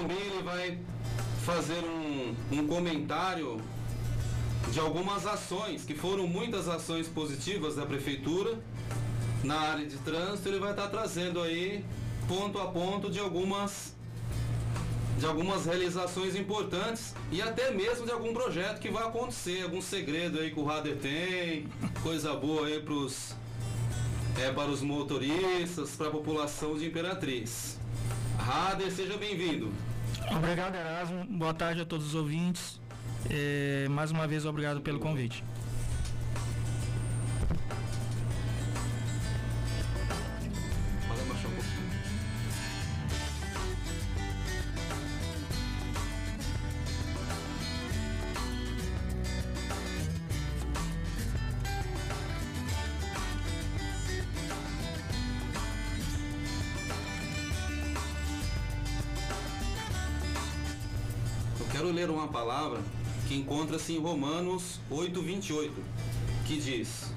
Também ele vai fazer um, um comentário de algumas ações, que foram muitas ações positivas da prefeitura na área de trânsito, ele vai estar trazendo aí ponto a ponto de algumas de algumas realizações importantes e até mesmo de algum projeto que vai acontecer, algum segredo aí que o Rader tem, coisa boa aí pros, é, para os motoristas, para a população de Imperatriz. Rader, seja bem-vindo. Obrigado, Erasmo. Boa tarde a todos os ouvintes. É, mais uma vez, obrigado pelo convite. Encontra-se em Romanos 8:28, que diz: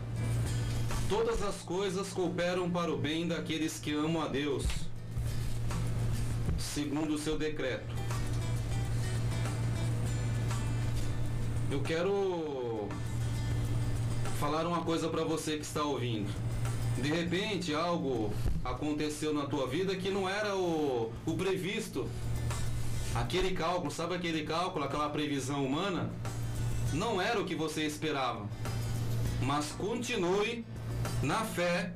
Todas as coisas cooperam para o bem daqueles que amam a Deus, segundo o seu decreto. Eu quero falar uma coisa para você que está ouvindo. De repente algo aconteceu na tua vida que não era o, o previsto Aquele cálculo, sabe aquele cálculo, aquela previsão humana? Não era o que você esperava. Mas continue na fé,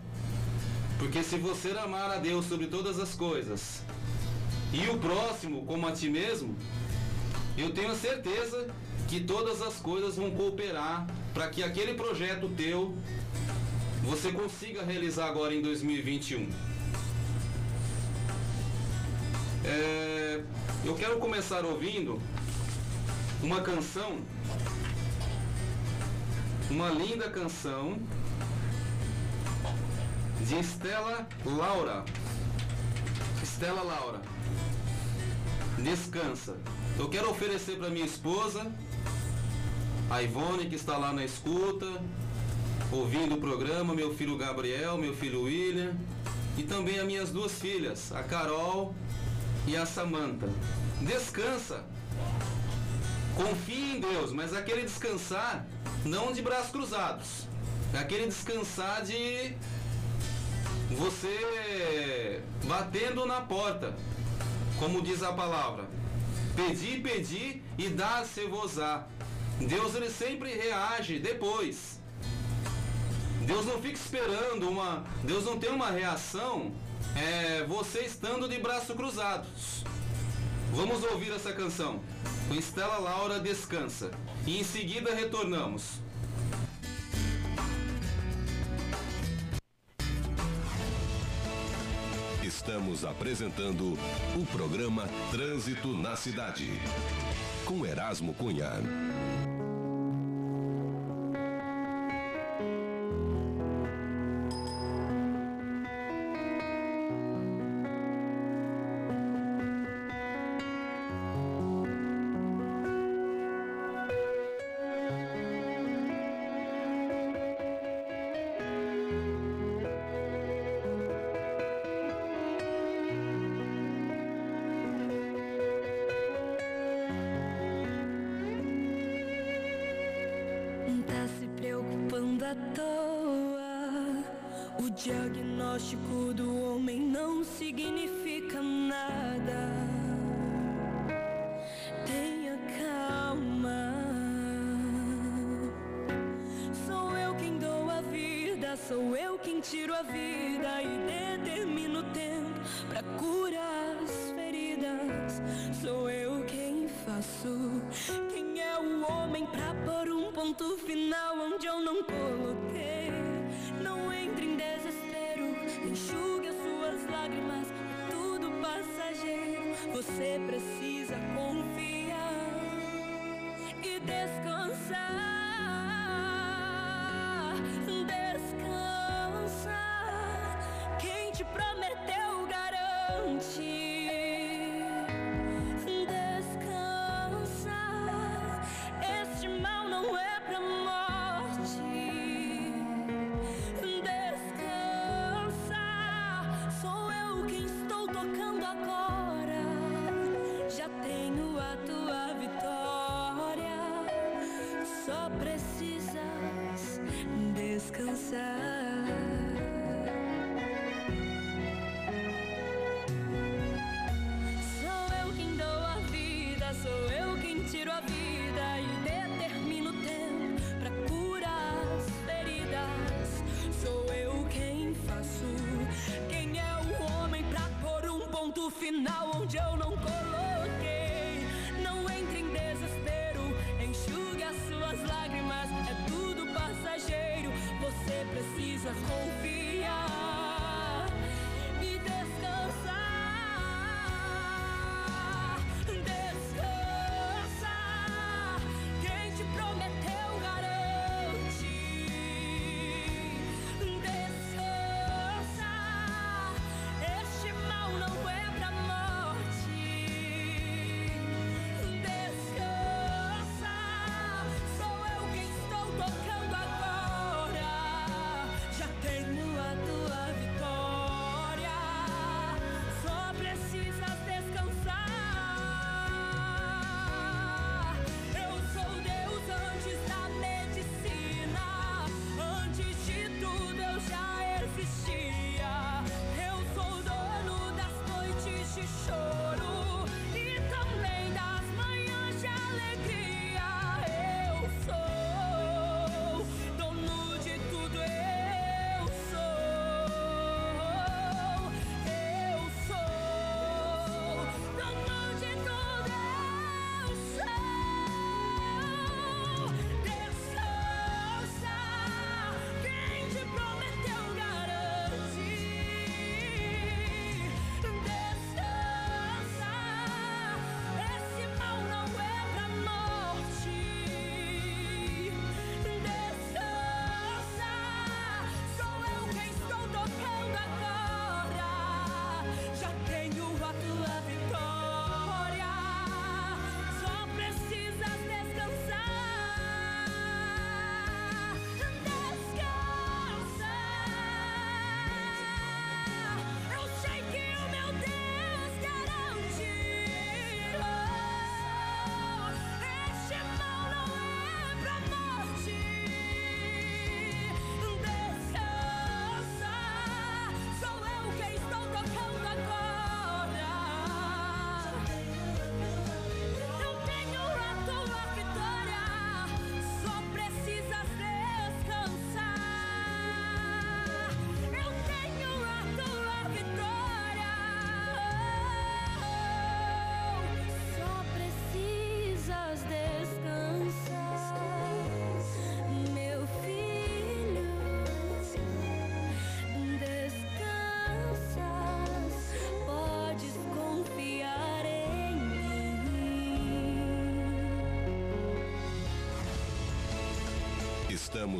porque se você amar a Deus sobre todas as coisas e o próximo como a ti mesmo, eu tenho certeza que todas as coisas vão cooperar para que aquele projeto teu você consiga realizar agora em 2021. É, eu quero começar ouvindo uma canção, uma linda canção de Estela Laura. Estela Laura. Descansa. Eu quero oferecer para minha esposa, a Ivone que está lá na escuta, ouvindo o programa, meu filho Gabriel, meu filho William, e também as minhas duas filhas, a Carol e a Samanta. Descansa. Confie em Deus, mas aquele descansar não de braços cruzados. Aquele descansar de você batendo na porta, como diz a palavra. Pedir, pedir e dar-se-vos-á. Deus ele sempre reage depois. Deus não fica esperando uma. Deus não tem uma reação é, você estando de braços cruzados. Vamos ouvir essa canção. Estela Laura Descansa. E em seguida retornamos. Estamos apresentando o programa Trânsito na Cidade. Com Erasmo Cunha. diagnóstico do homem não significa nada. Tenha calma. Sou eu quem dou a vida, sou eu quem tiro a vida e determino o tempo pra curar as feridas. Sou eu quem faço. Quem é o homem pra pôr um ponto final?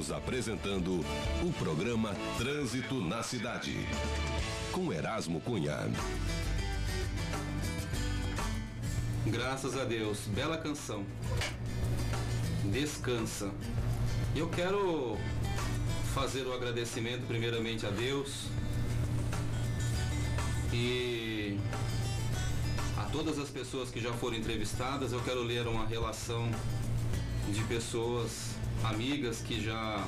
Estamos apresentando o programa Trânsito na Cidade. Com Erasmo Cunha. Graças a Deus, bela canção. Descansa. Eu quero fazer o agradecimento primeiramente a Deus e a todas as pessoas que já foram entrevistadas. Eu quero ler uma relação de pessoas amigas que já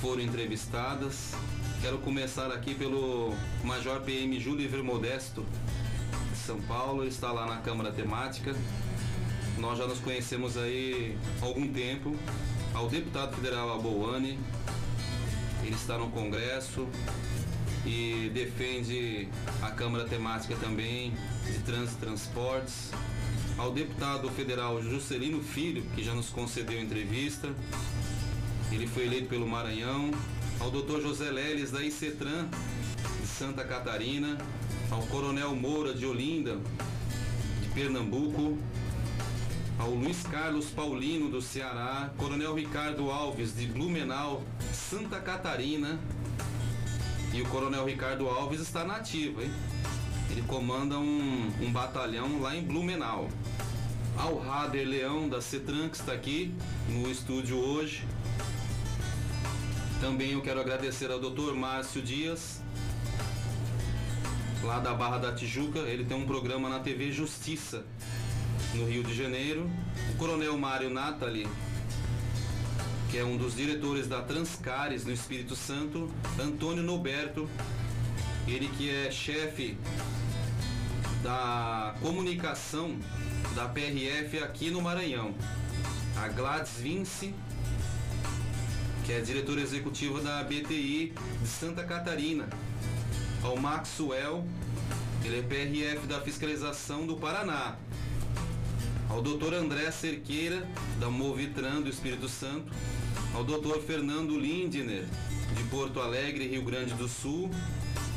foram entrevistadas. Quero começar aqui pelo Major PM Júlio Iver Modesto, de São Paulo, está lá na Câmara Temática. Nós já nos conhecemos aí há algum tempo. Ao deputado federal Aboane, ele está no Congresso e defende a Câmara Temática também de Trânsito e Transportes. Ao deputado federal Juscelino Filho, que já nos concedeu entrevista, ele foi eleito pelo Maranhão. Ao doutor José Leles, da ICETRAN, de Santa Catarina. Ao coronel Moura, de Olinda, de Pernambuco. Ao Luiz Carlos Paulino, do Ceará. Coronel Ricardo Alves, de Blumenau, Santa Catarina. E o coronel Ricardo Alves está na ativa, hein? Ele comanda um, um batalhão lá em Blumenau. Ao Rader Leão da CETRAN, que está aqui no estúdio hoje. Também eu quero agradecer ao Dr. Márcio Dias, lá da Barra da Tijuca. Ele tem um programa na TV Justiça, no Rio de Janeiro. O Coronel Mário Natali, que é um dos diretores da Transcares no Espírito Santo, Antônio Noberto, ele que é chefe da comunicação da PRF aqui no Maranhão. A Gladys Vince, que é diretora executiva da BTI de Santa Catarina. Ao Maxwell, ele é PRF da fiscalização do Paraná. Ao Dr. André Cerqueira, da Movitran do Espírito Santo. Ao Dr. Fernando Lindner, de Porto Alegre, Rio Grande do Sul.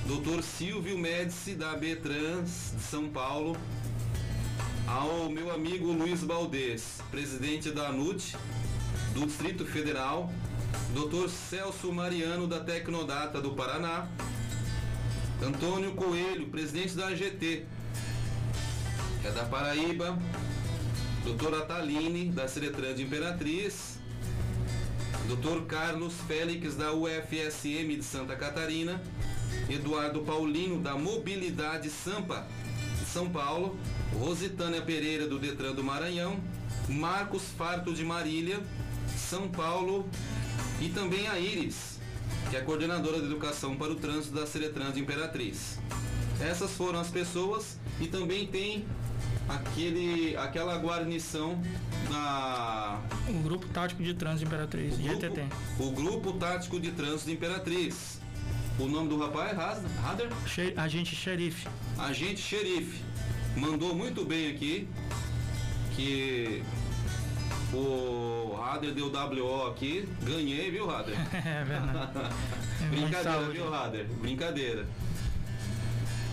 Dr. Silvio Médici, da B-Trans de São Paulo. Ao meu amigo Luiz Valdez, presidente da ANUT, do Distrito Federal. Dr. Celso Mariano, da Tecnodata do Paraná. Antônio Coelho, presidente da AGT, é da Paraíba. Doutora Taline, da Seretran de Imperatriz. Doutor Carlos Félix, da UFSM de Santa Catarina. Eduardo Paulino, da Mobilidade Sampa, São Paulo. Rositânia Pereira, do Detran do Maranhão. Marcos Farto de Marília, São Paulo. E também a Iris, que é coordenadora de educação para o trânsito da Seretran de Imperatriz. Essas foram as pessoas e também tem aquele, aquela guarnição da. O Grupo Tático de Trânsito Imperatriz, o grupo, GTT. O Grupo Tático de Trânsito de Imperatriz. O nome do rapaz é Rader? Agente xerife. Agente Xerife. Mandou muito bem aqui que o Rader deu WO aqui. Ganhei, viu, Rader? É verdade. Brincadeira, Saúde. viu, Rader? Brincadeira.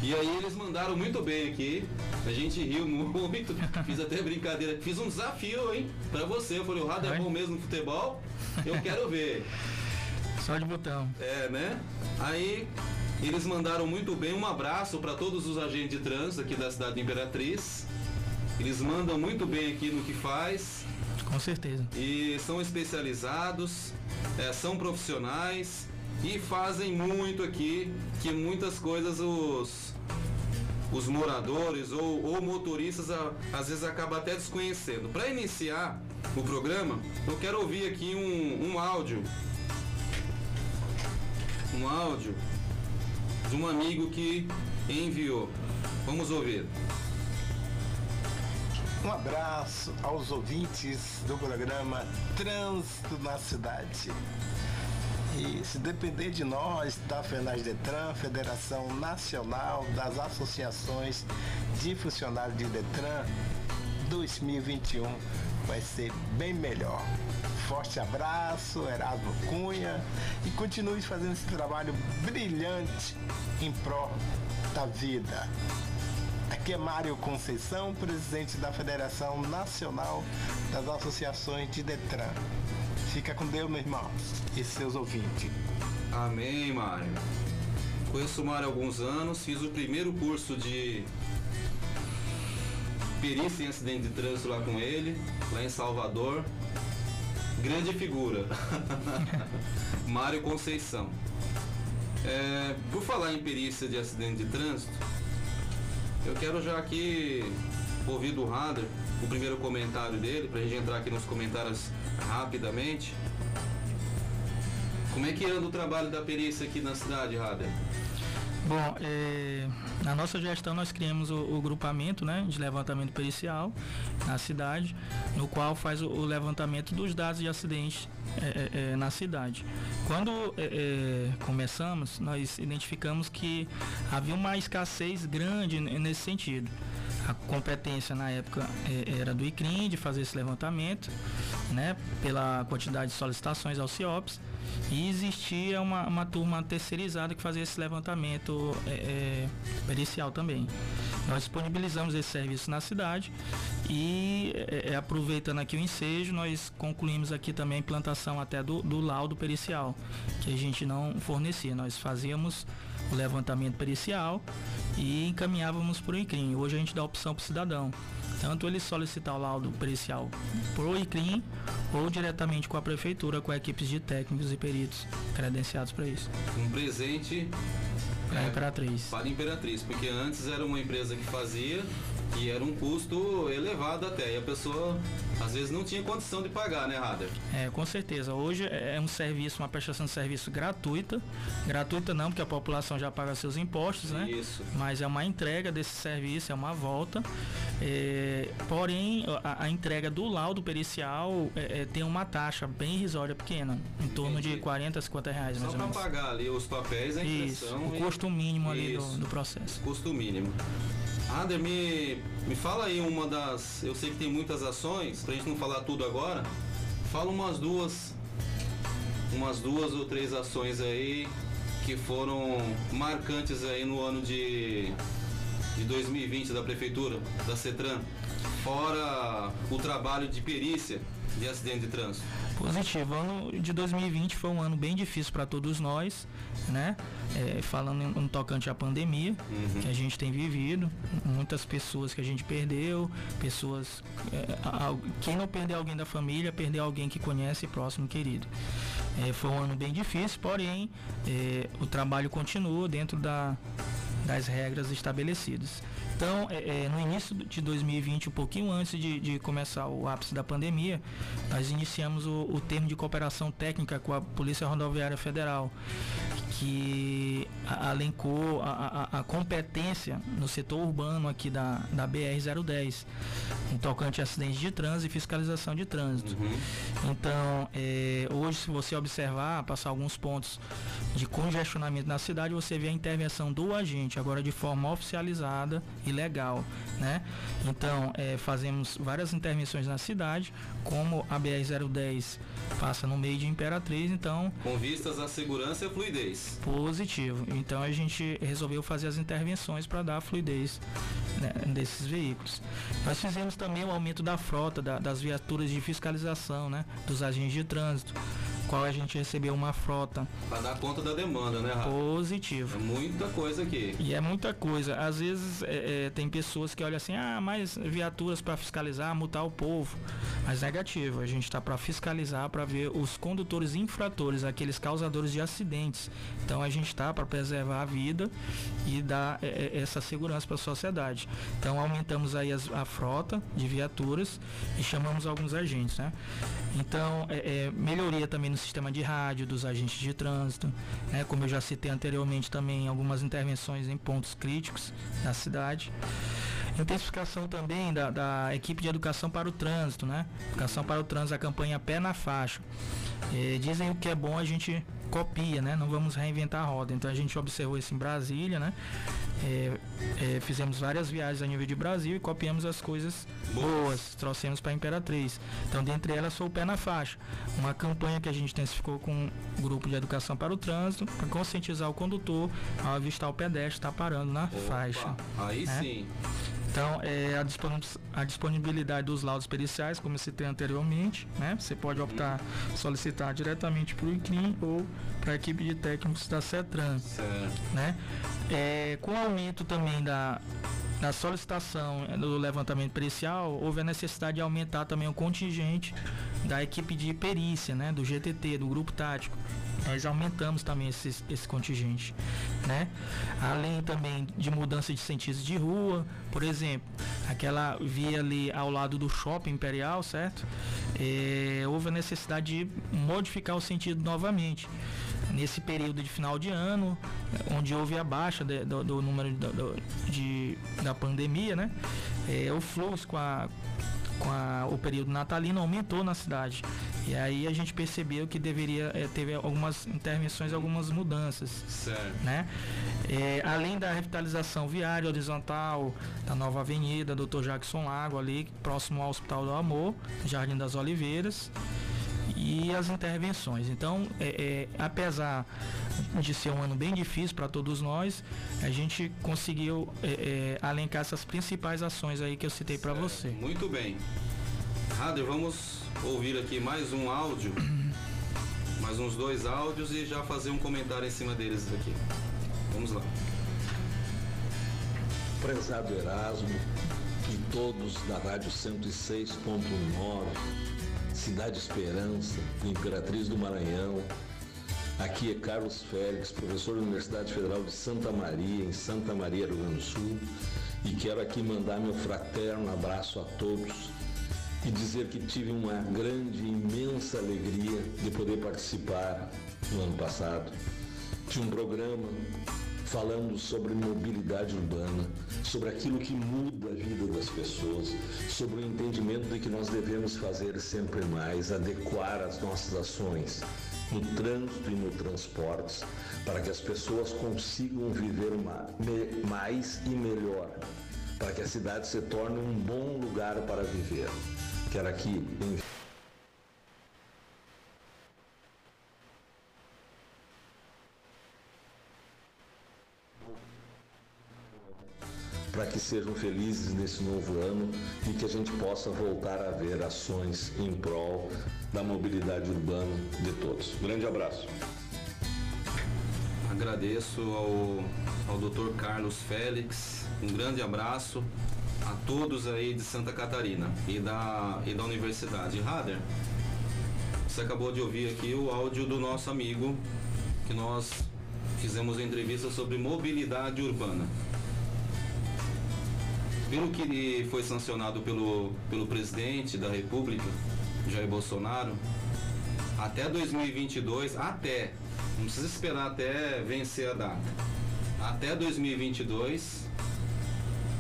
E aí eles mandaram muito bem aqui. A gente riu muito. Fiz até brincadeira. Fiz um desafio, hein? Pra você. Eu falei, o Rader é bom mesmo no futebol? Eu quero ver. Só de botão. É, né? Aí eles mandaram muito bem. Um abraço para todos os agentes de trânsito aqui da cidade de Imperatriz. Eles mandam muito bem aqui no que faz Com certeza. e são especializados, é, são profissionais e fazem muito aqui, que muitas coisas os, os moradores ou, ou motoristas a- às vezes acabam até desconhecendo. Para iniciar o programa, eu quero ouvir aqui um, um áudio. Um áudio de um amigo que enviou. Vamos ouvir. Um abraço aos ouvintes do programa Trânsito na Cidade. E se depender de nós, da FENAS Detran, Federação Nacional das Associações de Funcionários de Detran, 2021 vai ser bem melhor. Forte abraço, Erasmo Cunha, e continue fazendo esse trabalho brilhante em prol da vida. Aqui é Mário Conceição, presidente da Federação Nacional das Associações de Detran. Fica com Deus, meu irmão, e seus ouvintes. Amém, Mário. Conheço o Mário há alguns anos, fiz o primeiro curso de perícia em acidente de trânsito lá com ele, lá em Salvador. Grande figura. Mário Conceição. É, por falar em perícia de acidente de trânsito, eu quero já aqui ouvir do Rader o primeiro comentário dele, pra gente entrar aqui nos comentários rapidamente. Como é que anda o trabalho da perícia aqui na cidade, Rader? Bom, é, na nossa gestão nós criamos o, o grupamento né, de levantamento pericial na cidade, no qual faz o, o levantamento dos dados de acidente é, é, é, na cidade. Quando começamos, nós identificamos que havia uma escassez grande nesse sentido. A competência na época é, era do ICRIM de fazer esse levantamento, né, pela quantidade de solicitações ao CIOPS, e existia uma, uma turma terceirizada que fazia esse levantamento é, é, pericial também. Nós disponibilizamos esse serviço na cidade e, é, é, aproveitando aqui o ensejo, nós concluímos aqui também a implantação até do, do laudo pericial, que a gente não fornecia. Nós fazíamos o levantamento pericial e encaminhávamos para o ICRIM. Hoje a gente dá opção para o cidadão. Tanto ele solicitar o laudo pericial pro ICRIM ou diretamente com a prefeitura, com equipes de técnicos e peritos credenciados para isso. Um presente Para a É. Imperatriz. para a Imperatriz, porque antes era uma empresa que fazia que era um custo elevado até, e a pessoa às vezes não tinha condição de pagar, né, Rader? É, com certeza. Hoje é um serviço, uma prestação de serviço gratuita. Gratuita não, porque a população já paga seus impostos, né? Isso. Mas é uma entrega desse serviço, é uma volta. É, porém, a, a, entrega do laudo pericial é, é, tem uma taxa bem irrisória pequena, em torno Entendi. de 40, 50 reais. Só para pagar ali os papéis, a impressão. Isso, o custo mínimo ali do, do processo. Custo mínimo. Ander, me, me fala aí uma das. Eu sei que tem muitas ações, pra gente não falar tudo agora. Fala umas duas. Umas duas ou três ações aí que foram marcantes aí no ano de, de 2020 da Prefeitura, da CETRAN. Fora o trabalho de perícia de acidente de trânsito. Positivo. O ano de 2020 foi um ano bem difícil para todos nós, né? É, falando em um tocante à pandemia uhum. que a gente tem vivido, muitas pessoas que a gente perdeu, pessoas. É, quem não perdeu alguém da família, perdeu alguém que conhece próximo querido. É, foi um ano bem difícil, porém é, o trabalho continua dentro da, das regras estabelecidas. Então, é, é, no início de 2020, um pouquinho antes de, de, começar o ápice da pandemia, nós iniciamos o, o termo de cooperação técnica com a Polícia Rodoviária Federal, que alencou a, a, a, competência no setor urbano aqui da, da BR-010, em tocante a acidentes de trânsito e fiscalização de trânsito. Uhum. Então, é, hoje, se você observar, passar alguns pontos de congestionamento na cidade, você vê a intervenção do agente, agora de forma oficializada e legal. Né? Então, é, fazemos várias intervenções na cidade, como a BR-010 passa no meio de Imperatriz, então... Com vistas à segurança e fluidez. Positivo. Então, a gente resolveu fazer as intervenções para dar fluidez né, desses veículos. Nós fizemos também o aumento da frota, da, das viaturas de fiscalização, né? Dos agentes de trânsito qual a gente recebeu uma frota. Para dar conta da demanda, né, Rafa? Positivo. É muita coisa aqui. E é muita coisa. Às vezes é, é, tem pessoas que olham assim, ah, mais viaturas para fiscalizar, multar o povo. Mas negativo, a gente está para fiscalizar, para ver os condutores infratores, aqueles causadores de acidentes. Então a gente está para preservar a vida e dar é, é essa segurança para a sociedade. Então aumentamos aí as, a frota de viaturas e chamamos alguns agentes, né? Então é, é melhoria também no sistema de rádio dos agentes de trânsito, né? como eu já citei anteriormente também algumas intervenções em pontos críticos da cidade. Intensificação também da, da equipe de educação para o trânsito, né? Educação para o trânsito, a campanha Pé na Faixa. É, dizem o que é bom a gente copia, né? Não vamos reinventar a roda. Então a gente observou isso em Brasília, né? É, é, fizemos várias viagens a nível de Brasil e copiamos as coisas boas, boas trouxemos para a Imperatriz. Então, dentre elas, foi o Pé na Faixa, uma campanha que a gente intensificou com o grupo de educação para o trânsito, para conscientizar o condutor ao avistar o pedestre, estar tá parando na Opa, faixa. Aí né? sim. Então, é, a, disponibilidade dos laudos periciais, como eu citei anteriormente, né? Você pode optar uhum. solicitar diretamente para o ICRIM ou para a equipe de técnicos da CETRAN. Certo. Né? É, com o aumento também da, da solicitação do levantamento pericial, houve a necessidade de aumentar também o contingente da equipe de perícia, né? Do GTT, do grupo tático nós aumentamos também esse, esse contingente, né? Além também de mudança de sentido de rua, por exemplo, aquela via ali ao lado do shopping imperial, certo? É, houve a necessidade de modificar o sentido novamente. Nesse período de final de ano, onde houve a baixa de, do, do, número de, de, da pandemia, né? É, o fluxo com a com a, o período natalino aumentou na cidade. E aí a gente percebeu que deveria é, teve algumas intervenções, algumas mudanças. Certo. Né? É, além da revitalização viária horizontal da nova avenida Dr. Jackson Lago ali, próximo ao Hospital do Amor, Jardim das Oliveiras e as intervenções. Então, é, é, apesar de ser um ano bem difícil para todos nós, a gente conseguiu é, é, alencar essas principais ações aí que eu citei para você. Muito bem. Rader, vamos ouvir aqui mais um áudio, mais uns dois áudios e já fazer um comentário em cima deles aqui. Vamos lá. Prezado Erasmo e todos da Rádio 106.9 Cidade Esperança, Imperatriz do Maranhão. Aqui é Carlos Félix, professor da Universidade Federal de Santa Maria, em Santa Maria, Rio Grande do Sul. e quero aqui mandar meu fraterno abraço a todos e dizer que tive uma grande, imensa alegria de poder participar no ano passado de um programa falando sobre mobilidade urbana, sobre aquilo que muda a vida das pessoas, sobre o entendimento de que nós devemos fazer sempre mais, adequar as nossas ações no trânsito e no transporte, para que as pessoas consigam viver mais e melhor, para que a cidade se torne um bom lugar para viver. Quero aqui para que sejam felizes nesse novo ano e que a gente possa voltar a ver ações em prol da mobilidade urbana de todos. Grande abraço. Agradeço ao, ao Dr. Carlos Félix, um grande abraço a todos aí de Santa Catarina e da, e da Universidade. Rader, você acabou de ouvir aqui o áudio do nosso amigo que nós fizemos entrevista sobre mobilidade urbana pelo que foi sancionado pelo, pelo presidente da República, Jair Bolsonaro, até 2022, até, não precisa esperar até vencer a data, até 2022,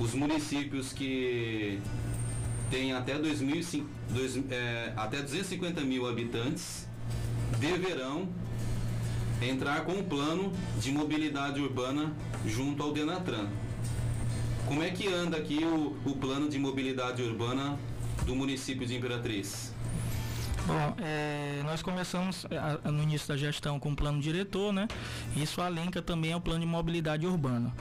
os municípios que têm até, 2005, dois, é, até 250 mil habitantes deverão entrar com um plano de mobilidade urbana junto ao Denatran. Como é que anda aqui o, o plano de mobilidade urbana do município de Imperatriz? Bom, é, nós começamos a, no início da gestão com o plano diretor, né? Isso alenca também ao plano de mobilidade urbana.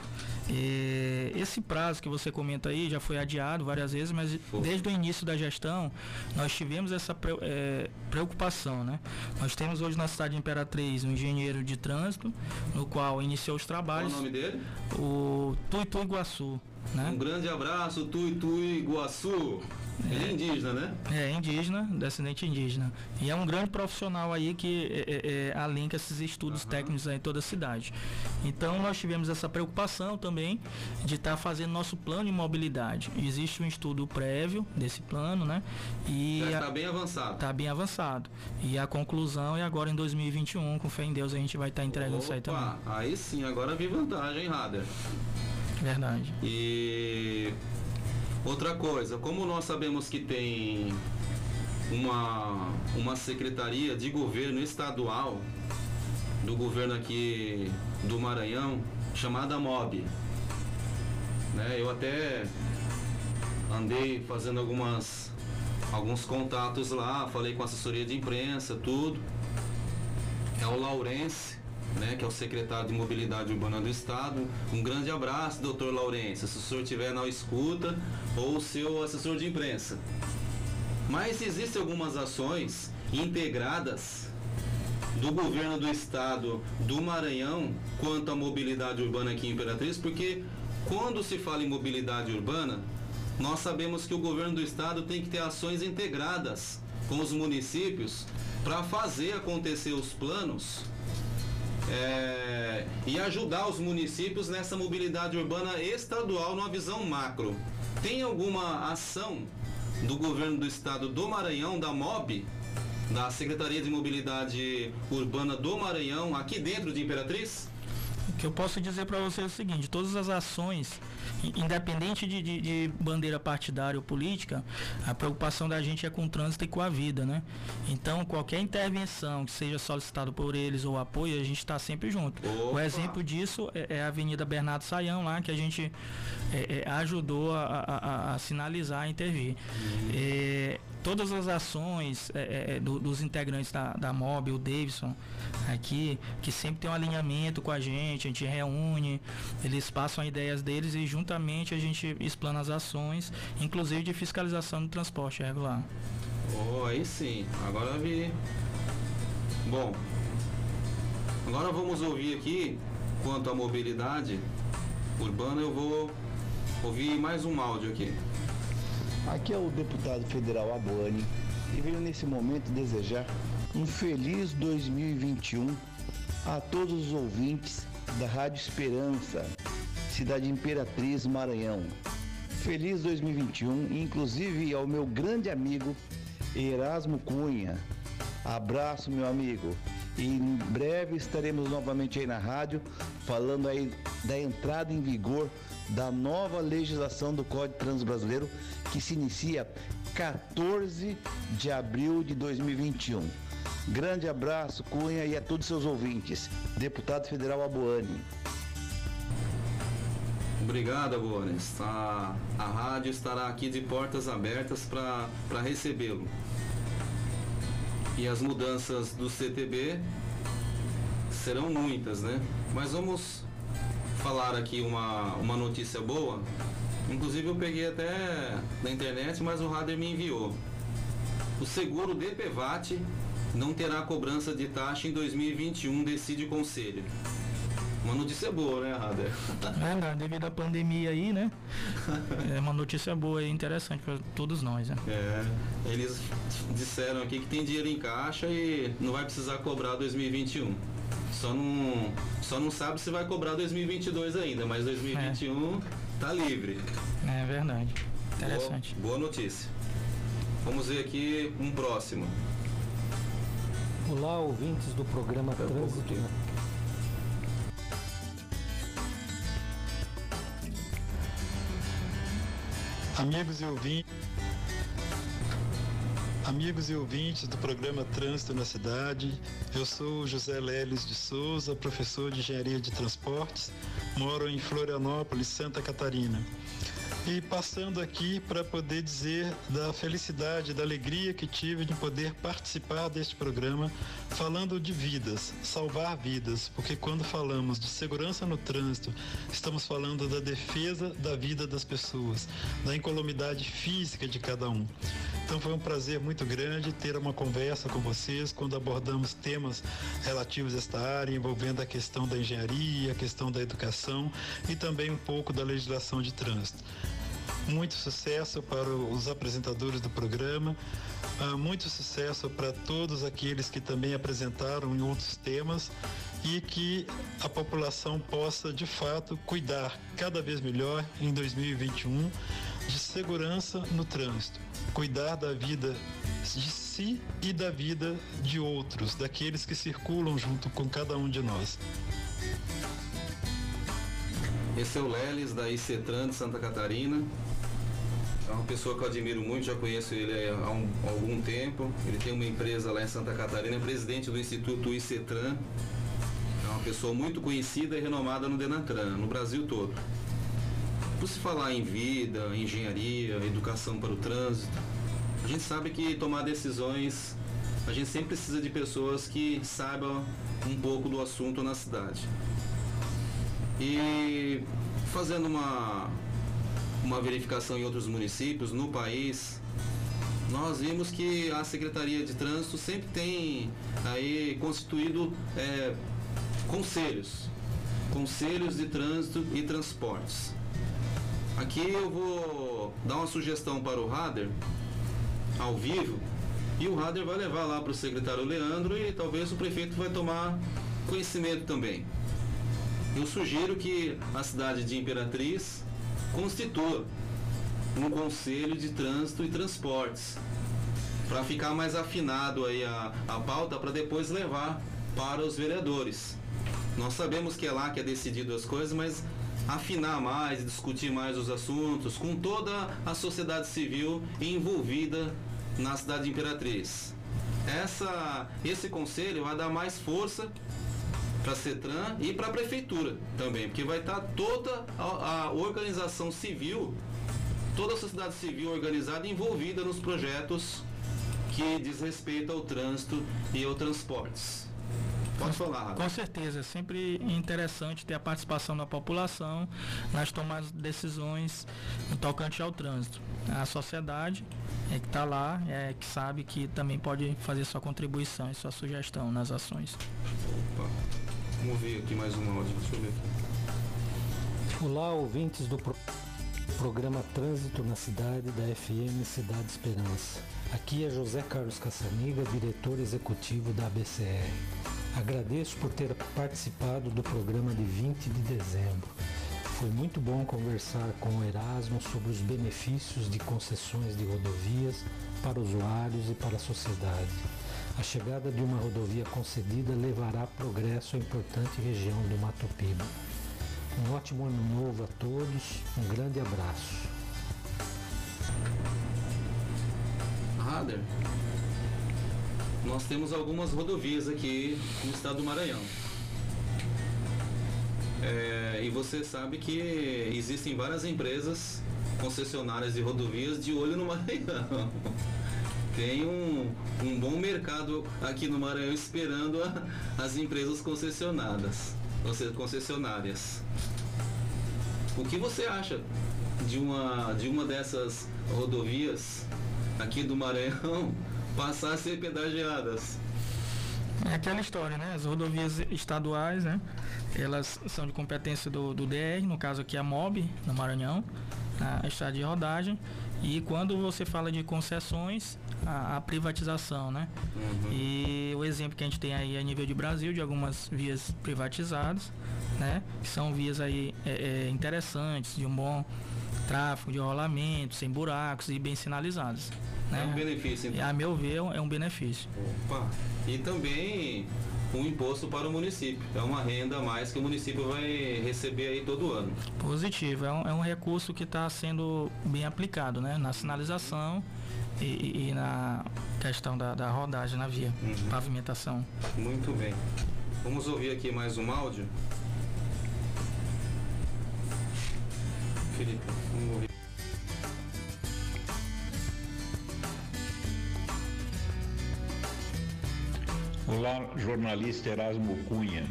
É, esse prazo que você comenta aí já foi adiado várias vezes, mas desde o início da gestão nós tivemos essa é, preocupação, né? Nós temos hoje na cidade de Imperatriz um engenheiro de trânsito, no qual iniciou os trabalhos. Qual o nome dele? O Tuitu Iguaçu. Né? Um grande abraço, Tuitui Iguaçu. Ele é indígena, né? É, indígena, descendente indígena. E é um grande profissional aí que é, é, é alinca esses estudos uhum. técnicos aí em toda a cidade. Então nós tivemos essa preocupação também de estar tá fazendo nosso plano de mobilidade. Existe um estudo prévio desse plano, né? E está bem avançado. Está bem avançado. E a conclusão é agora em 2021, com fé em Deus, a gente vai estar tá entregando Opa, isso aí também. Aí sim, agora vi vantagem, Rader. Verdade. E outra coisa, como nós sabemos que tem uma, uma secretaria de governo estadual do governo aqui do Maranhão chamada MOB. Né? Eu até andei fazendo algumas alguns contatos lá, falei com assessoria de imprensa, tudo. É o Laurence né, que é o secretário de Mobilidade Urbana do Estado. Um grande abraço, doutor Laurence, se o senhor estiver na escuta, ou seu assessor de imprensa. Mas existem algumas ações integradas do governo do estado do Maranhão quanto à mobilidade urbana aqui em Imperatriz, porque quando se fala em mobilidade urbana, nós sabemos que o governo do estado tem que ter ações integradas com os municípios para fazer acontecer os planos é, e ajudar os municípios nessa mobilidade urbana estadual numa visão macro. Tem alguma ação do governo do estado do Maranhão, da MOB, da Secretaria de Mobilidade Urbana do Maranhão, aqui dentro de Imperatriz? O que eu posso dizer para você é o seguinte: todas as ações independente de, de, de, bandeira partidária ou política, a preocupação da gente é com o trânsito e com a vida, né? Então, qualquer intervenção que seja solicitada por eles ou apoio, a gente está sempre junto. Opa. O exemplo disso é, é, a Avenida Bernardo Saião, lá, que a gente é, é, ajudou a, a, a, sinalizar, a intervir. Uhum. É, todas as ações é, é, do, dos integrantes da, da MOB, o Davidson aqui, que sempre tem um alinhamento com a gente, a gente reúne, eles passam ideias deles e juntamente a gente explana as ações, inclusive de fiscalização do transporte regular. Oh, aí sim, agora vi. Bom, agora vamos ouvir aqui, quanto à mobilidade urbana, eu vou ouvir mais um áudio aqui. Aqui é o deputado federal Abone e venho nesse momento desejar um feliz 2021 a todos os ouvintes da Rádio Esperança, cidade Imperatriz, Maranhão. Feliz 2021, inclusive ao meu grande amigo Erasmo Cunha. Abraço, meu amigo. E em breve estaremos novamente aí na rádio falando aí da entrada em vigor da nova legislação do Código Trans Brasileiro que se inicia 14 de abril de 2021. Grande abraço, Cunha, e a todos seus ouvintes. Deputado Federal Aboane. Obrigado, Abones. A, a rádio estará aqui de portas abertas para recebê-lo. E as mudanças do CTB serão muitas, né? Mas vamos falar aqui uma, uma notícia boa. Inclusive eu peguei até na internet, mas o Rader me enviou. O seguro DPVAT não terá cobrança de taxa em 2021, decide o conselho. Uma notícia boa, né, Rader? É, devido à pandemia aí, né? É uma notícia boa e interessante para todos nós, né? É, eles disseram aqui que tem dinheiro em caixa e não vai precisar cobrar 2021. Só não, só não sabe se vai cobrar 2022 ainda, mas 2021 é. tá livre. É verdade. Interessante. Boa, boa notícia. Vamos ver aqui um próximo. Olá, ouvintes do programa Trânsito. Amigos e ouvintes, amigos e ouvintes do programa Trânsito na Cidade, eu sou José Leles de Souza, professor de Engenharia de Transportes, moro em Florianópolis, Santa Catarina. E passando aqui para poder dizer da felicidade, da alegria que tive de poder participar deste programa falando de vidas, salvar vidas, porque quando falamos de segurança no trânsito, estamos falando da defesa da vida das pessoas, da incolumidade física de cada um. Então foi um prazer muito grande ter uma conversa com vocês quando abordamos temas relativos a esta área, envolvendo a questão da engenharia, a questão da educação e também um pouco da legislação de trânsito. Muito sucesso para os apresentadores do programa, ah, muito sucesso para todos aqueles que também apresentaram em outros temas e que a população possa de fato cuidar cada vez melhor em 2021 de segurança no trânsito, cuidar da vida de si e da vida de outros, daqueles que circulam junto com cada um de nós. Esse é o Leles da ICETRAN de Santa Catarina. É uma pessoa que eu admiro muito, já conheço ele há, um, há algum tempo. Ele tem uma empresa lá em Santa Catarina, é presidente do Instituto ICETRAN. É uma pessoa muito conhecida e renomada no Denatran, no Brasil todo. Por se falar em vida, engenharia, educação para o trânsito, a gente sabe que tomar decisões, a gente sempre precisa de pessoas que saibam um pouco do assunto na cidade. E fazendo uma, uma verificação em outros municípios no país, nós vimos que a Secretaria de Trânsito sempre tem aí constituído é, conselhos, conselhos de trânsito e transportes. Aqui eu vou dar uma sugestão para o Rader, ao vivo, e o Rader vai levar lá para o secretário Leandro e talvez o prefeito vai tomar conhecimento também eu sugiro que a cidade de Imperatriz constitua um conselho de trânsito e transportes para ficar mais afinado aí a, a pauta para depois levar para os vereadores. Nós sabemos que é lá que é decidido as coisas, mas afinar mais, discutir mais os assuntos com toda a sociedade civil envolvida na cidade de Imperatriz. Essa, esse conselho vai dar mais força para a CETRAN e para a prefeitura também, porque vai estar tá toda a, a, organização civil, toda a sociedade civil organizada envolvida nos projetos que diz respeito ao trânsito e ao transportes. Pode falar. Com certeza, é sempre interessante ter a participação da população nas tomadas de decisões no tocante ao trânsito. A sociedade é que está lá, é que sabe que também pode fazer sua contribuição e sua sugestão nas ações. Opa. Vamos ver aqui mais um áudio. Deixa eu ver aqui. Olá, ouvintes do pro... programa Trânsito na Cidade da FM Cidade Esperança. Aqui é José Carlos Caçaniga, diretor executivo da ABCR. Agradeço por ter participado do programa de 20 de dezembro. Foi muito bom conversar com o Erasmo sobre os benefícios de concessões de rodovias para usuários e para a sociedade. A chegada de uma rodovia concedida levará progresso à importante região do Mato Piba. Um ótimo ano novo a todos, um grande abraço. Rader, nós temos algumas rodovias aqui no estado do Maranhão. É, e você sabe que existem várias empresas concessionárias de rodovias de olho no Maranhão. Tem um, um bom mercado aqui no Maranhão esperando a, as empresas concessionadas, ou seja, concessionárias. O que você acha de uma, de uma dessas rodovias aqui do Maranhão passar a ser pedagiadas? É aquela história, né? As rodovias estaduais, né? Elas são de competência do, do DR, no caso aqui a MOB, no Maranhão, a estrada de rodagem. E quando você fala de concessões, a, a privatização, né? Uhum. E o exemplo que a gente tem aí a nível de Brasil, de algumas vias privatizadas, né? Que são vias aí é, é, interessantes, de um bom tráfego, de rolamento, sem buracos e bem sinalizadas. Né? É um benefício, então. A meu ver, é um benefício. Opa! E também um imposto para o município. É uma renda a mais que o município vai receber aí todo ano. Positivo, é um, é um recurso que está sendo bem aplicado, né? Na sinalização e, e na questão da, da, rodagem na via, uhum. pavimentação. Muito bem. Vamos ouvir aqui mais um áudio. Felipe, vamos ouvir. Olá, jornalista Erasmo Cunha.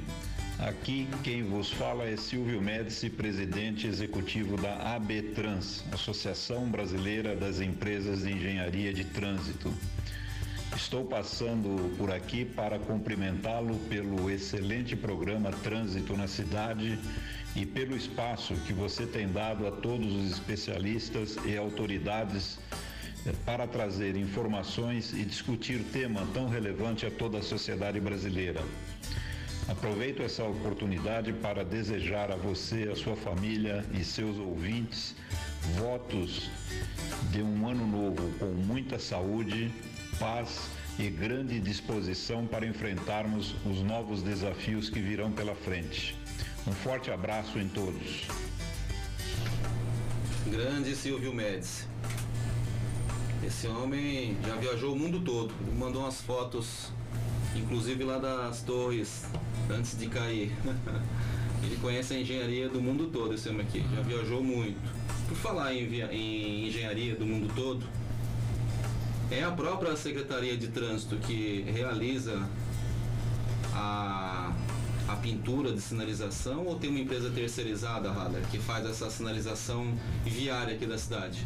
Aqui quem vos fala é Silvio Médici, presidente executivo da AB Trans, Associação Brasileira das Empresas de Engenharia de Trânsito. Estou passando por aqui para cumprimentá-lo pelo excelente programa Trânsito na Cidade e pelo espaço que você tem dado a todos os especialistas e autoridades para trazer informações e discutir tema tão relevante a toda a sociedade brasileira. Aproveito essa oportunidade para desejar a você, a sua família e seus ouvintes votos de um ano novo com muita saúde, paz e grande disposição para enfrentarmos os novos desafios que virão pela frente. Um forte abraço em todos. Grande Silvio Médici. Esse homem já viajou o mundo todo, mandou umas fotos, inclusive lá das torres antes de cair. Ele conhece a engenharia do mundo todo, esse homem aqui, já viajou muito. Por falar em, em engenharia do mundo todo, é a própria Secretaria de Trânsito que realiza a, a pintura de sinalização ou tem uma empresa terceirizada, Haller, que faz essa sinalização viária aqui da cidade?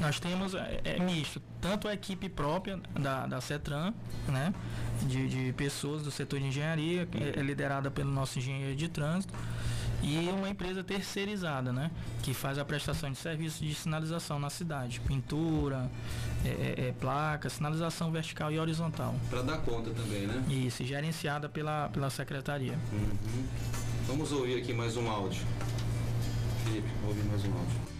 Nós temos, é, é misto, tanto a equipe própria da, da CETRAN, né, de, de pessoas do setor de engenharia, é liderada pelo nosso engenheiro de trânsito, e uma empresa terceirizada, né, que faz a prestação de serviços de sinalização na cidade, pintura, é, é, é placa, sinalização vertical e horizontal. Para dar conta também, né? Isso, gerenciada pela, pela secretaria. Uhum. Vamos ouvir aqui mais um áudio. Felipe, ouvir mais um áudio.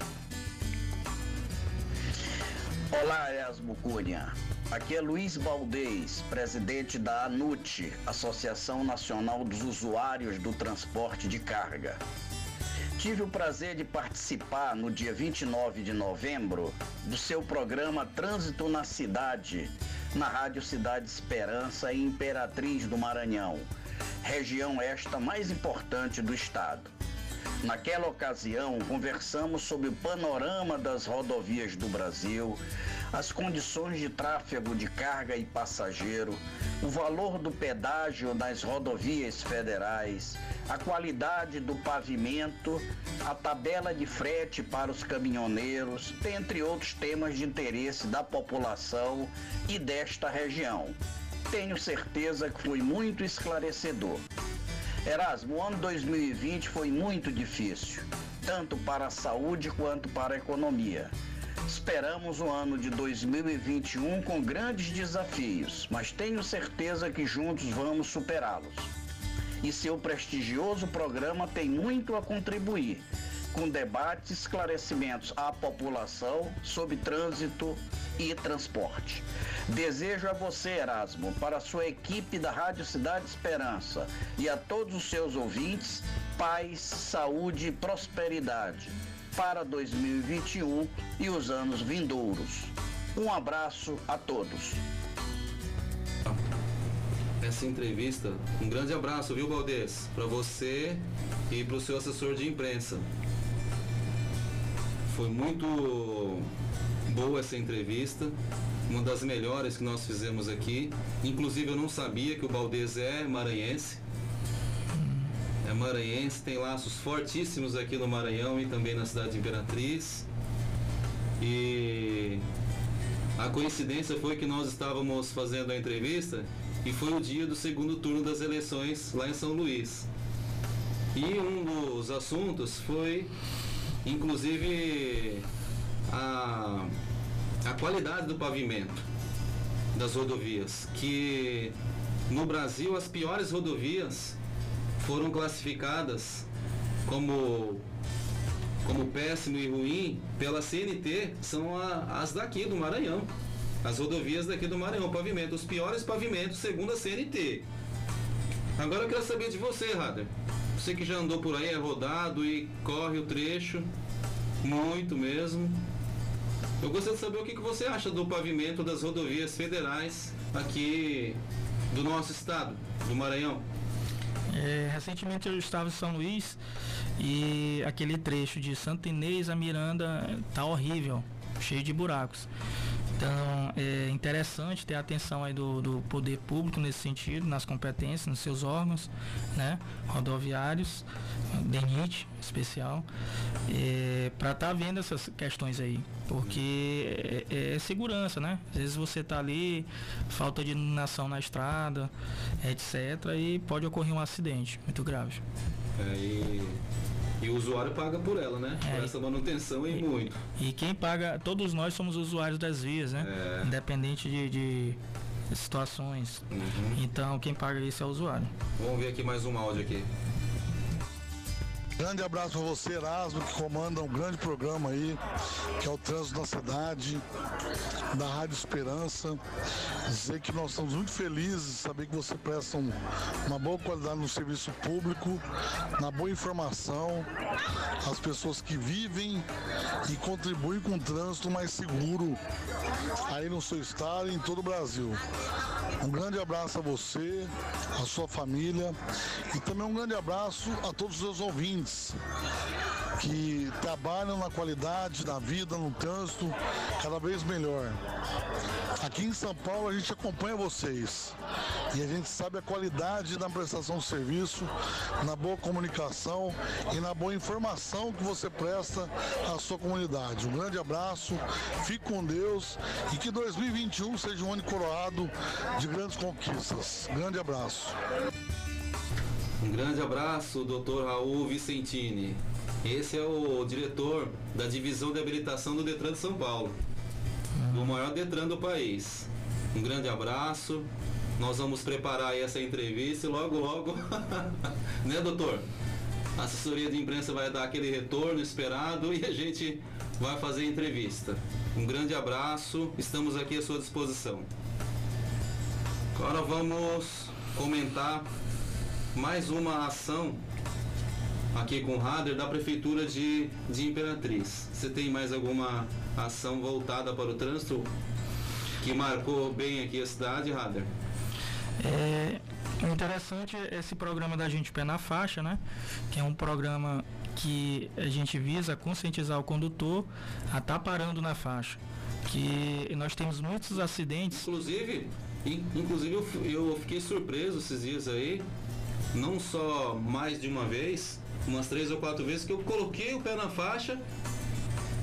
Olá, Erasmo Cunha. Aqui é Luiz Baldez, presidente da ANUT, Associação Nacional dos Usuários do Transporte de Carga. Tive o prazer de participar no dia 29 de novembro do seu programa Trânsito na Cidade, na Rádio Cidade Esperança em Imperatriz do Maranhão, região esta mais importante do estado. Naquela ocasião, conversamos sobre o panorama das rodovias do Brasil, as condições de tráfego de carga e passageiro, o valor do pedágio nas rodovias federais, a qualidade do pavimento, a tabela de frete para os caminhoneiros, dentre outros temas de interesse da população e desta região. Tenho certeza que foi muito esclarecedor. Erasmo, o ano 2020 foi muito difícil, tanto para a saúde quanto para a economia. Esperamos o ano de 2021 com grandes desafios, mas tenho certeza que juntos vamos superá-los. E seu prestigioso programa tem muito a contribuir, com debates e esclarecimentos à população sobre trânsito e transporte. Desejo a você, Erasmo, para a sua equipe da Rádio Cidade Esperança e a todos os seus ouvintes, paz, saúde e prosperidade para 2021 e os anos vindouros. Um abraço a todos. Essa entrevista, um grande abraço, viu, Valdez? Para você e para o seu assessor de imprensa. Foi muito boa essa entrevista, uma das melhores que nós fizemos aqui. Inclusive eu não sabia que o Valdez é maranhense. É maranhense, tem laços fortíssimos aqui no Maranhão e também na cidade de Imperatriz. E a coincidência foi que nós estávamos fazendo a entrevista e foi o dia do segundo turno das eleições lá em São Luís. E um dos assuntos foi, inclusive, a, a qualidade do pavimento das rodovias, que no Brasil as piores rodovias foram classificadas como como péssimo e ruim pela CNT são a, as daqui do Maranhão. As rodovias daqui do Maranhão, pavimento, os piores pavimentos segundo a CNT. Agora eu quero saber de você, Rader. Você que já andou por aí, é rodado e corre o trecho, muito mesmo. Eu gostaria de saber o que, você acha do pavimento das rodovias federais aqui do nosso estado, do Maranhão. É, recentemente eu estava em São Luís e aquele trecho de Santa Inês a Miranda tá horrível, cheio de buracos. Então é interessante ter a atenção aí do, do poder público nesse sentido, nas competências, nos seus órgãos, né? Rodoviários, DENIT especial, é, para estar tá vendo essas questões aí. Porque é, é, segurança, né? Às vezes você está ali, falta de iluminação na estrada, etc. E pode ocorrer um acidente muito grave. É, e e o usuário paga por ela, né? É, por essa manutenção e, e, muito. E quem paga, todos nós somos usuários das vias, né? É. Independente de, de situações. Uhum. Então quem paga isso é o usuário. Vamos ver aqui mais um áudio aqui. Grande abraço a você, Erasmo, que comanda um grande programa aí, que é o Trânsito da Cidade, da Rádio Esperança. Dizer que nós estamos muito felizes de saber que você presta um, uma boa qualidade no serviço público, na boa informação, às pessoas que vivem e contribuem com o trânsito mais seguro aí no seu estado e em todo o Brasil. Um grande abraço a você, a sua família e também um grande abraço a todos os seus ouvintes que trabalham na qualidade da vida, no trânsito, cada vez melhor. Aqui em São Paulo a gente acompanha vocês e a gente sabe a qualidade da prestação de serviço, na boa comunicação e na boa informação que você presta à sua comunidade. Um grande abraço, fique com Deus e que 2021 seja um ano coroado de grandes conquistas. Grande abraço. Um grande abraço, doutor Raul Vicentini. Esse é o diretor da divisão de habilitação do Detran de São Paulo, do maior Detran do país. Um grande abraço. Nós vamos preparar essa entrevista e logo, logo, né, doutor? A assessoria de imprensa vai dar aquele retorno esperado e a gente vai fazer a entrevista. Um grande abraço, estamos aqui à sua disposição. Agora vamos comentar mais uma ação aqui com o Rader da Prefeitura de, de Imperatriz. Você tem mais alguma ação voltada para o trânsito que marcou bem aqui a cidade, Rader? É interessante esse programa da gente Pé na Faixa, né? Que é um programa que a gente visa conscientizar o condutor a estar tá parando na faixa. Que nós temos muitos acidentes. Inclusive, inclusive eu, eu fiquei surpreso esses dias aí, não só mais de uma vez, umas três ou quatro vezes que eu coloquei o pé na faixa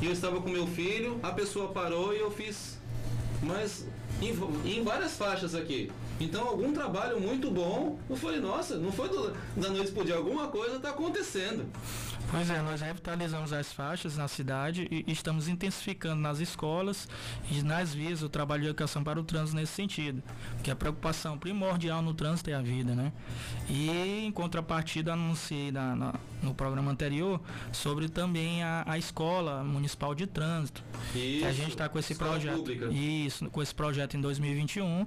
e eu estava com meu filho, a pessoa parou e eu fiz. Mas em, em várias faixas aqui. Então algum trabalho muito bom. Eu falei, nossa, não foi do, da noite pro dia, alguma coisa está acontecendo. Pois é, nós revitalizamos as faixas na cidade e estamos intensificando nas escolas e nas vias o trabalho de educação para o trânsito nesse sentido. Porque a preocupação primordial no trânsito é a vida, né? E em contrapartida anunciei na, na no programa anterior sobre também a, a escola municipal de trânsito. Isso, a gente está com esse projeto. pública. Isso, com esse projeto em 2021,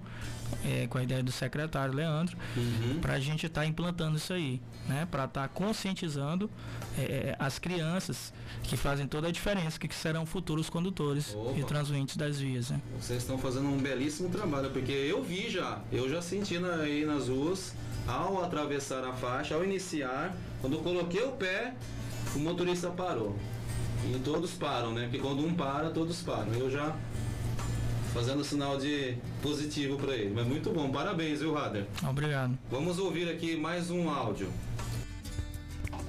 é, com a ideia do secretário Leandro, Uhum. para a gente estar implantando isso aí, né? Para estar conscientizando é, as crianças que fazem toda a diferença, que serão futuros condutores Opa. e transuintes das vias. Né? Vocês estão fazendo um belíssimo trabalho, porque eu vi já, eu já senti na- aí nas ruas, ao atravessar a faixa, ao iniciar, quando eu coloquei o pé, o motorista parou. E todos param, né? Porque quando um para, todos param. Eu já fazendo sinal de positivo para ele. Mas muito bom, parabéns, viu, Rader? Obrigado. Vamos ouvir aqui mais um áudio.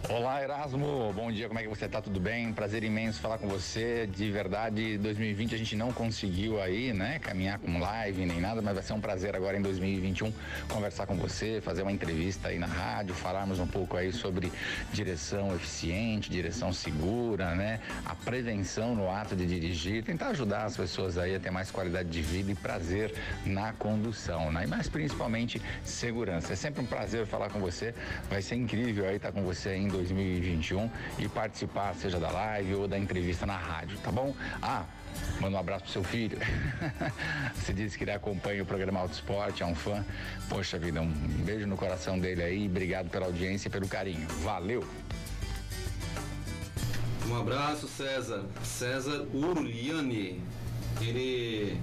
Olá Erasmo, bom dia, como é que você tá? Tudo bem? Prazer imenso falar com você. De verdade, 2020 a gente não conseguiu aí, né, caminhar com live nem nada, mas vai ser um prazer agora em 2021 conversar com você, fazer uma entrevista aí na rádio, falarmos um pouco aí sobre direção eficiente, direção segura, né, a prevenção no ato de dirigir, tentar ajudar as pessoas aí a ter mais qualidade de vida e prazer na condução, né? Mais principalmente segurança. É sempre um prazer falar com você. Vai ser incrível aí estar com você em 2021 e participar, seja da live ou da entrevista na rádio, tá bom? Ah, Manda um abraço pro seu filho. Você disse que ele acompanha o programa Auto Esporte, é um fã. Poxa vida, um beijo no coração dele aí. Obrigado pela audiência e pelo carinho. Valeu! Um abraço, César. César Urliani. Ele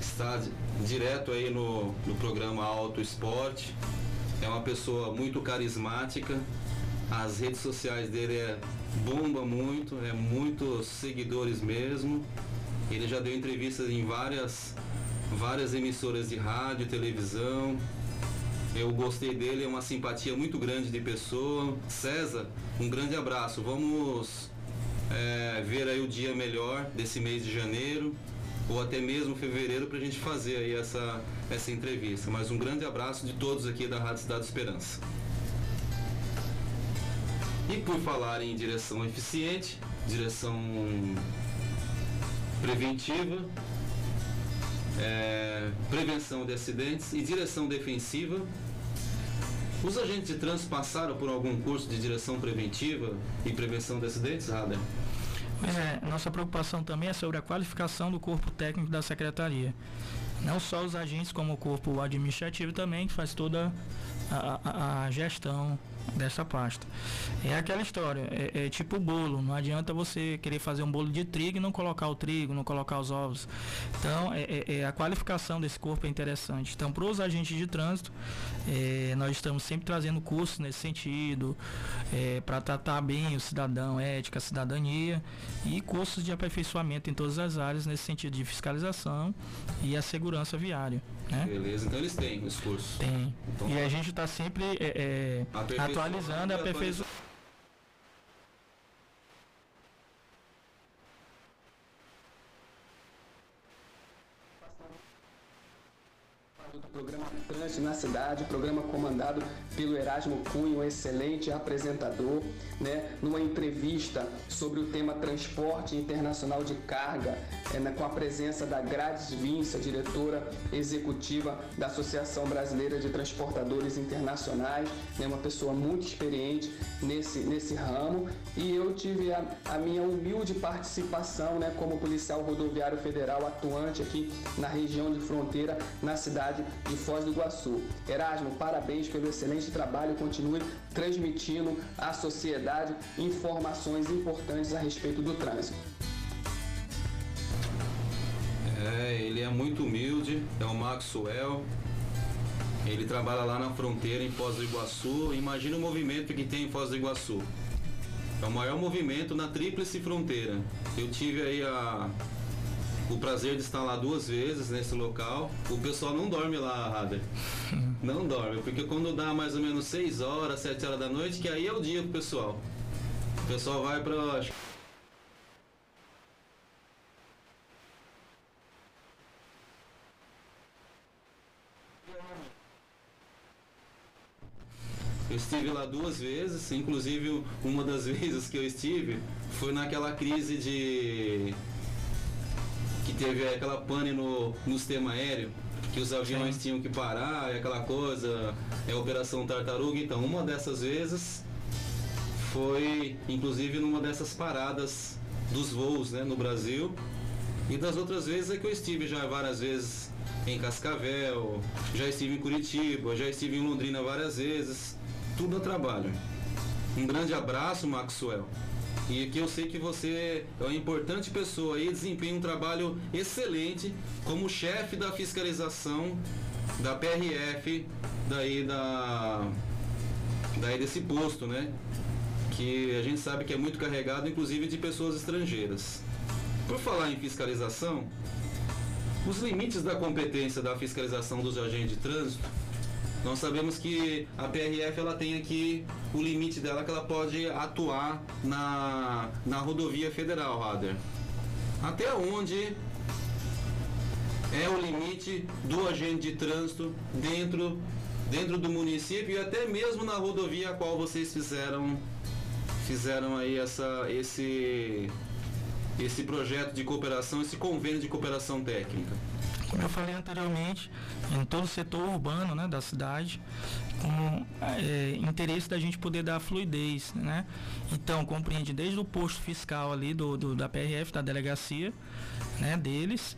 está di- direto aí no, no programa Auto Esporte. É uma pessoa muito carismática. As redes sociais dele é bomba muito, é muitos seguidores mesmo. Ele já deu entrevistas em várias, várias emissoras de rádio, televisão. Eu gostei dele, é uma simpatia muito grande de pessoa. César, um grande abraço. Vamos é, ver aí o dia melhor desse mês de janeiro ou até mesmo fevereiro para a gente fazer aí essa, essa entrevista. Mas um grande abraço de todos aqui da Rádio Cidade Esperança. E por falar em direção eficiente, direção preventiva, é, prevenção de acidentes e direção defensiva. Os agentes de trânsito passaram por algum curso de direção preventiva e prevenção de acidentes, Rader? É, nossa preocupação também é sobre a qualificação do corpo técnico da secretaria. Não só os agentes, como o corpo administrativo também, que faz toda a, a- a gestão dessa pasta. É aquela história, é, é tipo bolo, não adianta você querer fazer um bolo de trigo e não colocar o trigo, não colocar os ovos. Então, é, é- é a qualificação desse corpo é interessante. Então, para os agentes de trânsito, é, nós estamos sempre trazendo cursos nesse sentido, para tratar bem o cidadão, ética, cidadania, e cursos de aperfeiçoamento em todas as áreas nesse sentido de fiscalização e a segurança viária. Né? Beleza, então eles têm os cursos. Tem. Então, E a gente está sempre é, é, atualizando aperfeiçoando. do programa Trânsito na Cidade, programa comandado pelo Erasmo Cunha, um excelente apresentador, né, numa entrevista sobre o tema transporte internacional de carga, é, na- com a presença da Gladys Vince, a diretora executiva da Associação Brasileira de Transportadores Internacionais, né, uma pessoa muito experiente nesse, nesse ramo, e eu tive a, a minha humilde participação né, como policial rodoviário federal atuante aqui na região de fronteira, na cidade de Foz do Iguaçu. Erasmo, parabéns pelo excelente trabalho, continue transmitindo à sociedade informações importantes a respeito do trânsito. É, ele é muito humilde, é o Maxwell. Ele trabalha lá na fronteira em Foz do Iguaçu. Imagina o movimento que tem em Foz do Iguaçu. É o maior movimento na tríplice fronteira. Eu tive aí a, o prazer de estar lá duas vezes nesse local. O pessoal não dorme lá, Rader. Não dorme, porque quando dá mais ou menos 6 horas, 7 horas da noite, que aí é o dia pro pessoal. O pessoal vai pra. Eu estive lá duas vezes, inclusive uma das vezes que eu estive foi naquela crise de. Que teve aquela pane no, no sistema aéreo, que os aviões tinham que parar, e aquela coisa, é a Operação Tartaruga. Então, uma dessas vezes foi inclusive numa dessas paradas dos voos né, no Brasil. E das outras vezes é que eu estive já várias vezes em Cascavel, já estive em Curitiba, já estive em Londrina várias vezes, tudo a trabalho. Um grande abraço, Maxwell. E aqui eu sei que você é uma importante pessoa e desempenha um trabalho excelente como chefe da fiscalização da PRF, daí da daí desse posto, né? Que a gente sabe que é muito carregado, inclusive de pessoas estrangeiras. Por falar em fiscalização, os limites da competência da fiscalização dos agentes de trânsito nós sabemos que a PRF ela tem aqui o limite dela que ela pode atuar na, na rodovia federal, Rader. Até onde é o limite do agente de trânsito dentro, dentro do município e até mesmo na rodovia a qual vocês fizeram fizeram aí essa, esse, esse projeto de cooperação, esse convênio de cooperação técnica como eu falei anteriormente, em todo o setor urbano né, da cidade, com é, interesse da gente poder dar fluidez. Né? Então, compreende desde o posto fiscal ali do, do da PRF, da delegacia né, deles,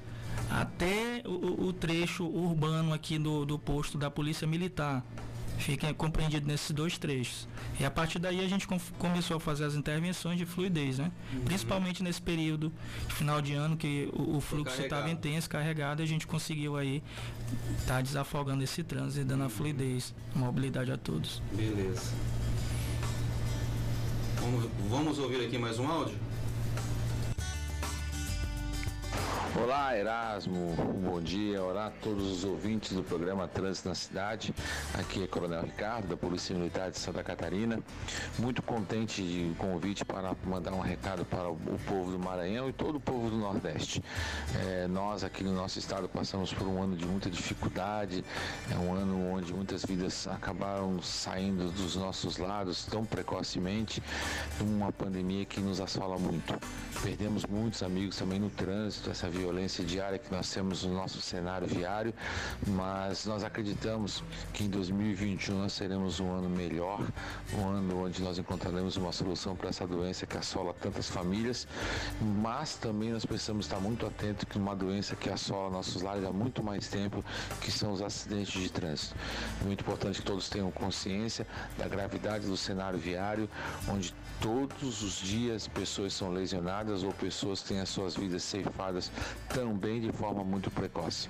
até o, o, trecho urbano aqui do, do posto da Polícia Militar. Fica compreendido nesses dois trechos. E a partir daí a gente com, começou a fazer as intervenções de fluidez, né? Uhum. Principalmente nesse período final de ano que o, o fluxo estava intenso, carregado, e a gente conseguiu aí estar tá desafogando esse trânsito e dando a fluidez, a mobilidade a todos. Beleza. Vamos, vamos ouvir aqui mais um áudio? Olá, Erasmo, bom dia. Olá a todos os ouvintes do programa Trânsito na Cidade. Aqui é Coronel Ricardo, da Polícia Militar de Santa Catarina. Muito contente de convite para mandar um recado para o povo do Maranhão e todo o povo do Nordeste. É, nós aqui no nosso estado passamos por um ano de muita dificuldade, é um ano onde muitas vidas acabaram saindo dos nossos lados tão precocemente, uma pandemia que nos assola muito. Perdemos muitos amigos também no trânsito, essa violência diária que nós temos no nosso cenário viário, mas nós acreditamos que em 2021 nós seremos um ano melhor, um ano onde nós encontraremos uma solução para essa doença que assola tantas famílias, mas também nós precisamos estar muito atentos que uma doença que assola nossos lares há muito mais tempo, que são os acidentes de trânsito. É muito importante que todos tenham consciência da gravidade do cenário viário, onde todos os dias pessoas são lesionadas ou pessoas têm as suas vidas ceifadas também de forma muito precoce.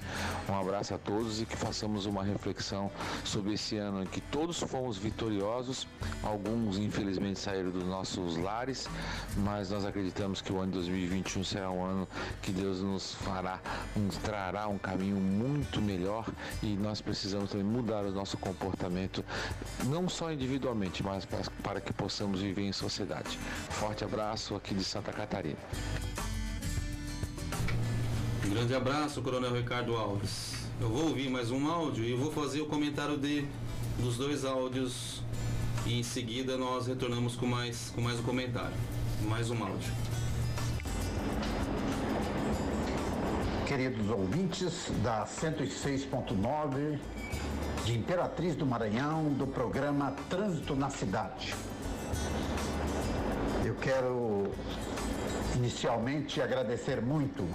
Um abraço a todos e que façamos uma reflexão sobre esse ano em que todos fomos vitoriosos, alguns infelizmente saíram dos nossos lares, mas nós acreditamos que o ano de 2021 será um ano que Deus nos fará, nos trará um caminho muito melhor e nós precisamos também mudar o nosso comportamento, não só individualmente, mas para que possamos viver em sociedade. Forte abraço aqui de Santa Catarina. Um grande abraço, Coronel Ricardo Alves. Eu vou ouvir mais um áudio e vou fazer o comentário de, dos dois áudios e em seguida nós retornamos com mais, com mais um comentário. Mais um áudio. Queridos ouvintes da 106.9 de Imperatriz do Maranhão, do programa Trânsito na Cidade. Eu quero inicialmente agradecer muito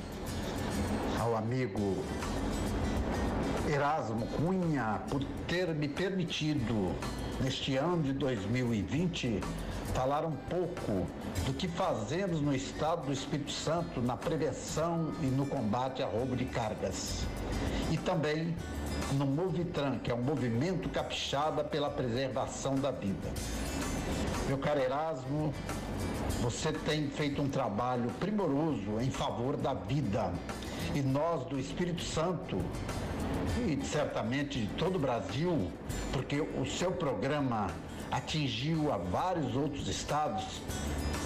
Cunha por ter me permitido, neste ano de 2020, falar um pouco do que fazemos no estado do Espírito Santo na prevenção e no combate a roubo de cargas. E também no Movitran, que é um movimento capixaba pela preservação da vida. Meu caro Erasmo, você tem feito um trabalho primoroso em favor da vida e nós do Espírito Santo, e certamente de todo o Brasil, porque o seu programa atingiu a vários outros estados,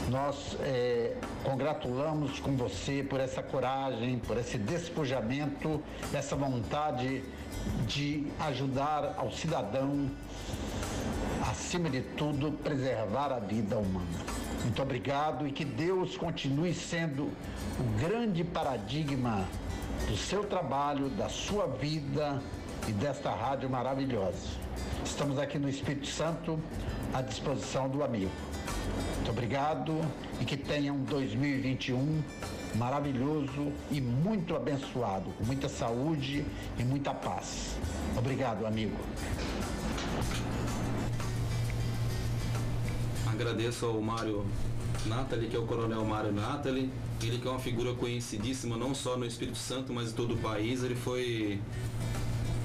nós é, congratulamos com você por essa coragem, por esse despojamento, essa vontade de ajudar ao cidadão, acima de tudo, preservar a vida humana. Muito obrigado e que Deus continue sendo o grande paradigma do seu trabalho, da sua vida e desta rádio maravilhosa. Estamos aqui no Espírito Santo à disposição do amigo. Muito obrigado e que tenha um 2021 maravilhoso e muito abençoado, com muita saúde e muita paz. Obrigado, amigo. Agradeço ao Mário Natali, que é o Coronel Mário Natali. Ele que é uma figura conhecidíssima não só no Espírito Santo, mas em todo o país. Ele foi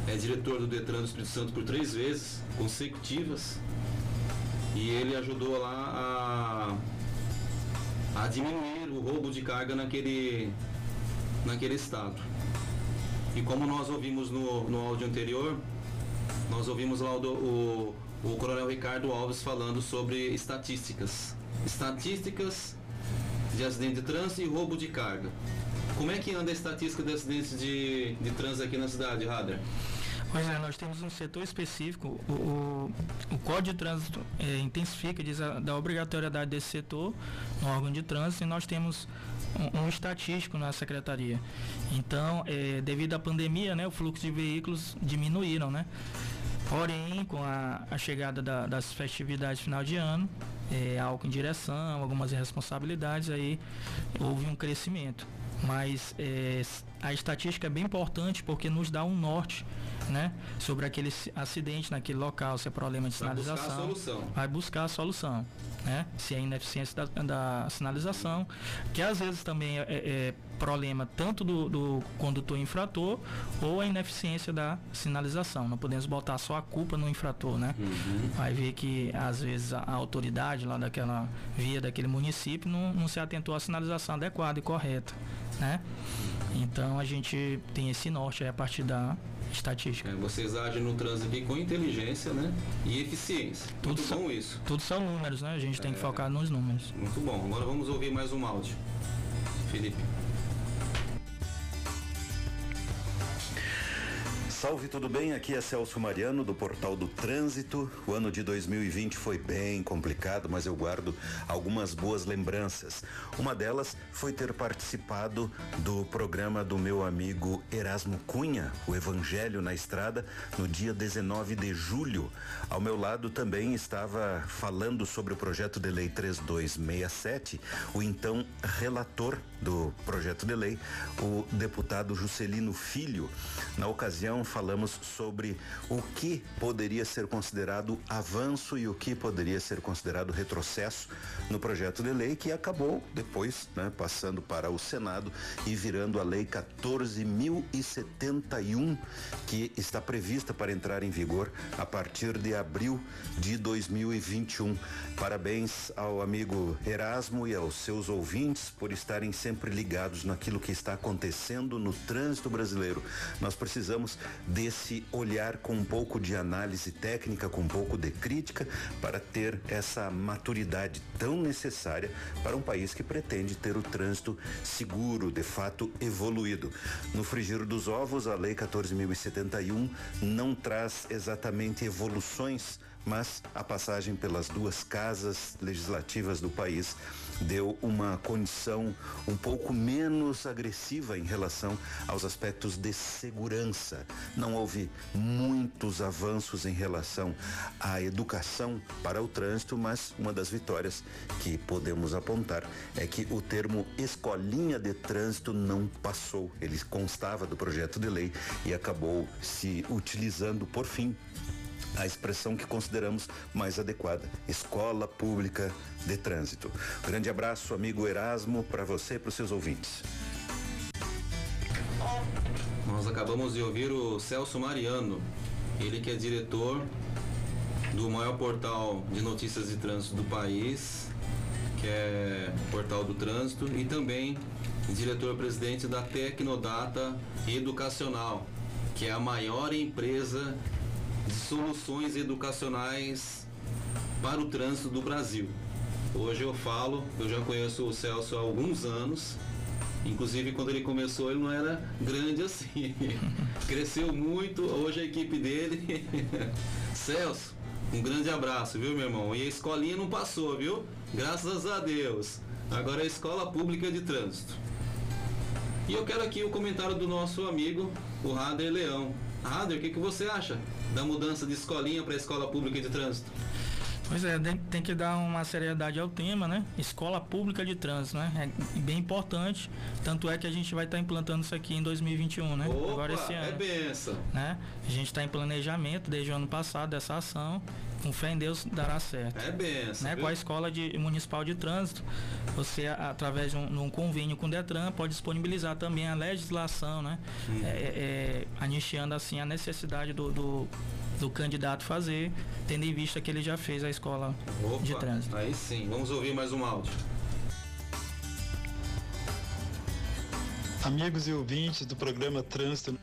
é, diretor do Detran do Espírito Santo por três vezes consecutivas. E ele ajudou lá a, a diminuir o roubo de carga naquele, naquele estado. E como nós ouvimos no, no áudio anterior, nós ouvimos lá o, o, o Coronel Ricardo Alves falando sobre estatísticas. Estatísticas de acidente de trânsito e roubo de carga. Como é que anda a estatística de acidentes de, de trânsito aqui na cidade, Rader? Pois é, nós temos um setor específico, o, o, o Código de Trânsito é, intensifica, diz a, da obrigatoriedade desse setor no órgão de trânsito e nós temos um, um estatístico na secretaria. Então, é, devido à pandemia, né, o fluxo de veículos diminuíram, né? Porém, com a, a chegada da, das festividades final de ano, é, álcool em direção, algumas responsabilidades, aí houve um crescimento. Mas é, a estatística é bem importante porque nos dá um norte né, sobre aquele acidente naquele local, se é problema de sinalização. Vai buscar a solução. Vai buscar a solução. Né? Se é ineficiência da, da sinalização, que às vezes também é, é problema tanto do, do, condutor infrator ou a ineficiência da sinalização. Não podemos botar só a culpa no infrator, né? Uhum. Vai ver que às vezes a, a, autoridade lá daquela via daquele município não, não se atentou à sinalização adequada e correta, né? Então a gente tem esse norte a partir da estatística. É, vocês agem no trânsito aqui com inteligência, né? E eficiência. Tudo Muito são, isso. Tudo são números, né? A gente tem que é. focar nos números. Muito bom. Agora vamos ouvir mais um áudio. Felipe. Salve, tudo bem? Aqui é Celso Mariano do Portal do Trânsito. O ano de 2020 foi bem complicado, mas eu guardo algumas boas lembranças. Uma delas foi ter participado do programa do meu amigo Erasmo Cunha, o Evangelho na Estrada, no dia 19 de julho. Ao meu lado também estava falando sobre o projeto de lei 3267, o então relator do projeto de lei, o deputado Juscelino Filho. Na ocasião, falamos sobre o que poderia ser considerado avanço e o que poderia ser considerado retrocesso no projeto de lei que acabou depois, né, passando para o Senado e virando a lei 14.071 que está prevista para entrar em vigor a partir de abril de 2021. Parabéns ao amigo Erasmo e aos seus ouvintes por estarem sempre ligados naquilo que está acontecendo no trânsito brasileiro. Nós precisamos desse olhar com um pouco de análise técnica, com um pouco de crítica, para ter essa maturidade tão necessária para um país que pretende ter o trânsito seguro, de fato evoluído. No frigir dos ovos, a Lei 14.071 não traz exatamente evoluções mas a passagem pelas duas casas legislativas do país deu uma condição um pouco menos agressiva em relação aos aspectos de segurança. Não houve muitos avanços em relação à educação para o trânsito, mas uma das vitórias que podemos apontar é que o termo escolinha de trânsito não passou. Ele constava do projeto de lei e acabou se utilizando por fim a expressão que consideramos mais adequada: escola pública de trânsito. Grande abraço, amigo Erasmo, para você e para os seus ouvintes. Nós acabamos de ouvir o Celso Mariano, ele que é diretor do maior portal de notícias de trânsito do país, que é o Portal do Trânsito, e também diretor-presidente da Tecnodata Educacional, que é a maior empresa soluções educacionais para o trânsito do Brasil. Hoje eu falo, eu já conheço o Celso há alguns anos, inclusive quando ele começou ele não era grande assim. Cresceu muito, hoje a equipe dele. Celso, um grande abraço, viu meu irmão? E a escolinha não passou, viu? Graças a Deus. Agora é a escola pública de trânsito. E eu quero aqui o comentário do nosso amigo, o Rader Leão. Rader, o que, que você acha da mudança de escolinha para a escola pública de trânsito? Pois é, tem que dar uma seriedade ao tema, né? Escola Pública de Trânsito, né? É bem importante. Tanto é que a gente vai estar tá implantando isso aqui em 2021, né? Opa, Agora esse é ano. É benção. Né? A gente está em planejamento desde o ano passado dessa ação. Com fé em Deus dará certo. É benção. Né? Com a Escola de, Municipal de Trânsito, você, através de um, de um, convênio com o Detran, pode disponibilizar também a legislação, né? Hum. É, é, anistiando assim a necessidade do, do do candidato fazer, tendo em vista que ele já fez a escola Opa, de trânsito. Aí sim, vamos ouvir mais um áudio. Amigos e ouvintes do programa Trânsito.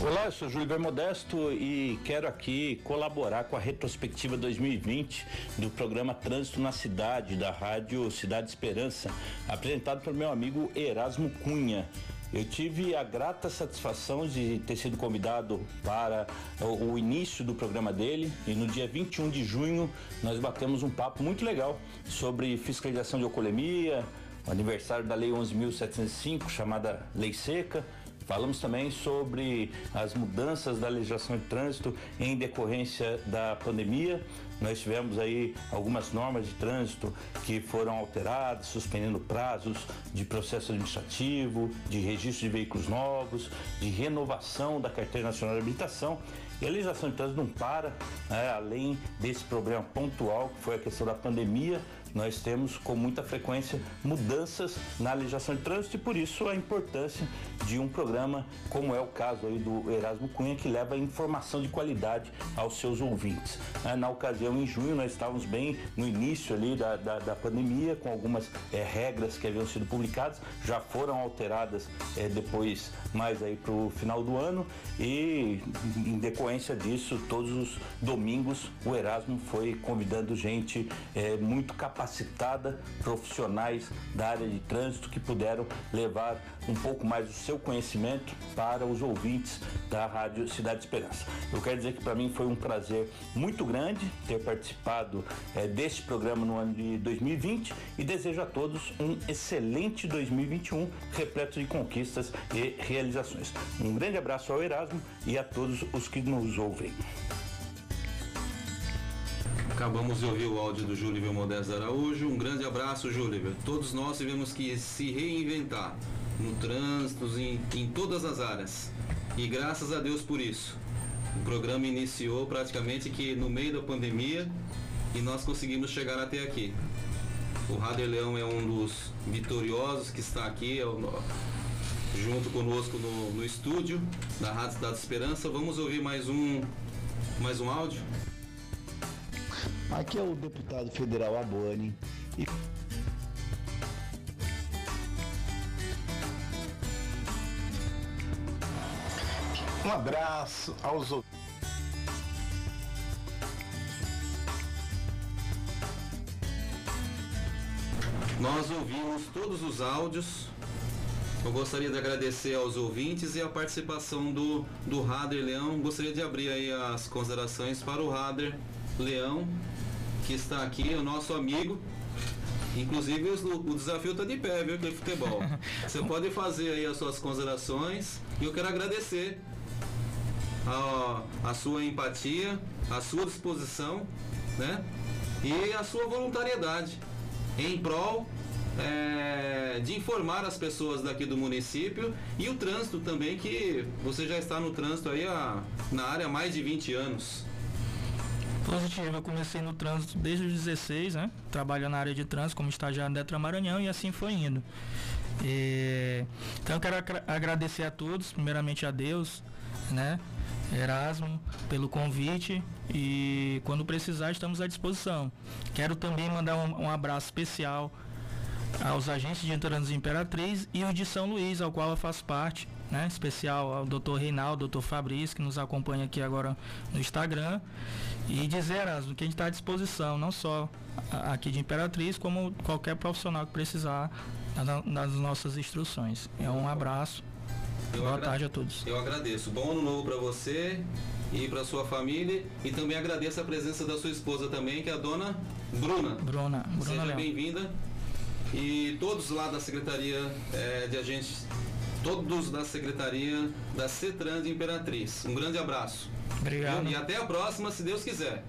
Olá, eu sou Júlio Modesto e quero aqui colaborar com a retrospectiva 2020 do programa Trânsito na Cidade, da Rádio Cidade Esperança, apresentado pelo meu amigo Erasmo Cunha. Eu tive a grata satisfação de ter sido convidado para o, início do programa dele e no dia 21 de junho nós batemos um papo muito legal sobre fiscalização de alcoolemia, aniversário da Lei 11.705, chamada Lei Seca, Falamos também sobre as mudanças da legislação de trânsito em decorrência da pandemia. Nós tivemos aí algumas normas de trânsito que foram alteradas, suspendendo prazos de processo administrativo, de registro de veículos novos, de renovação da carteira nacional de habilitação. E a legislação de trânsito não para, né? além desse problema pontual que foi a questão da pandemia, nós temos com muita frequência mudanças na legislação de trânsito e por isso a importância de um programa como é o caso aí do Erasmo Cunha que leva informação de qualidade aos seus ouvintes. Ah, na ocasião em junho nós estávamos bem no início ali da, da, da pandemia com algumas é, regras que haviam sido publicadas já foram alteradas é, depois mais aí para o final do ano e em decorrência disso todos os domingos o Erasmo foi convidando gente é, muito capaz capacitada, profissionais da área de trânsito que puderam levar um pouco mais do seu conhecimento para os ouvintes da Rádio Cidade Esperança. Eu quero dizer que para mim foi um prazer muito grande ter participado é, deste programa no ano de 2020 e desejo a todos um excelente 2021 repleto de conquistas e realizações. Um grande abraço ao Erasmo e a todos os que nos ouvem. Acabamos de ouvir o áudio do Júlio Modesto Araújo. Um grande abraço, Júlio. Todos nós tivemos que se reinventar no trânsito, em, em todas as áreas. E graças a Deus por isso. O programa iniciou praticamente que no meio da pandemia e nós conseguimos chegar até aqui. O Rader Leão é um dos vitoriosos que está aqui, é o, junto conosco no, no estúdio da Rádio Cidade Esperança. Vamos ouvir mais um, mais um áudio. Aqui é o deputado federal Aboni. E... Um abraço aos Nós ouvimos todos os áudios. Eu gostaria de agradecer aos ouvintes e a participação do, do Rader Leão. Gostaria de abrir aí as considerações para o Rader Leão que está aqui, o nosso amigo. Inclusive o, desafio está de pé, viu, de futebol. Você pode fazer aí as suas considerações e eu quero agradecer a, a sua empatia, a sua disposição, né? E a sua voluntariedade em prol é, de informar as pessoas daqui do município e o trânsito também, que você já está no trânsito aí na área há mais de 20 anos positivo. Eu comecei no trânsito desde os 16, né? Trabalhando na área de trânsito como estagiário da Detra Maranhão e assim foi indo. E, então eu quero agradecer a todos, primeiramente a Deus, né? Erasmo, pelo convite e quando precisar estamos à disposição. Quero também mandar um, um abraço especial aos agentes de trânsito Imperatriz e o de São Luís, ao qual eu faço parte, né? Especial ao Dr. Reinaldo, Dr. Fabrício, que nos acompanha aqui agora no Instagram. E dizer, Erasmo, que a gente está à disposição, não só aqui de Imperatriz, como qualquer profissional que precisar das nossas instruções. É um abraço. Eu Boa tarde a todos. Eu agradeço. Bom ano novo para você e para sua família e também agradeço a presença da sua esposa também, que é a dona Bruna. Bruna, Bruna Seja bem-vinda. E todos lá da Secretaria é, de Agentes todos da secretaria da CETRAN de Imperatriz. Um grande abraço. Obrigado. E até a próxima, se Deus quiser.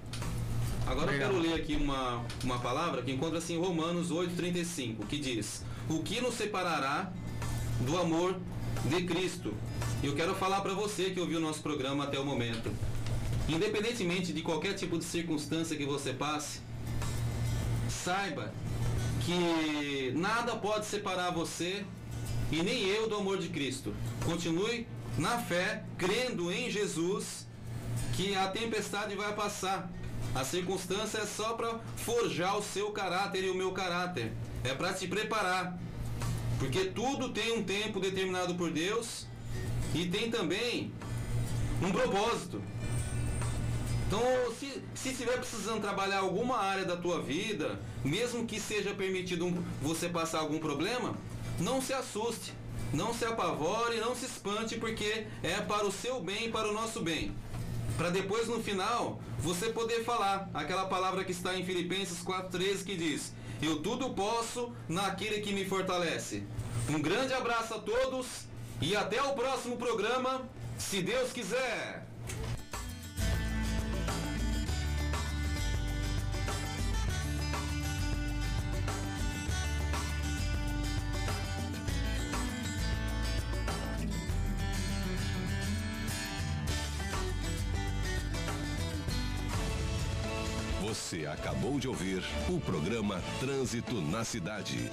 Agora Obrigado. eu quero ler aqui uma, uma palavra que encontra-se em Romanos 8,35, que diz: O que nos separará do amor de Cristo? E eu quero falar para você que ouviu o nosso programa até o momento. Independentemente de qualquer tipo de circunstância que você passe, saiba que nada pode separar você e nem eu do amor de Cristo. Continue na fé, crendo em Jesus, que a tempestade vai passar. A circunstância é só para forjar o seu caráter e o meu caráter. É para te preparar. Porque tudo tem um tempo determinado por Deus e tem também um propósito. Então, se, se estiver precisando trabalhar alguma área da tua vida, mesmo que seja permitido um- você passar algum problema, não se assuste, não se apavore, não se espante, porque é para o seu bem e para o nosso bem. Para depois no final você poder falar aquela palavra que está em Filipenses 4,13 que diz: Eu tudo posso naquele que me fortalece. Um grande abraço a todos e até o próximo programa, se Deus quiser. Acabou de ouvir o programa Trânsito na Cidade.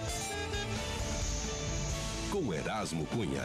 Com Erasmo Cunha.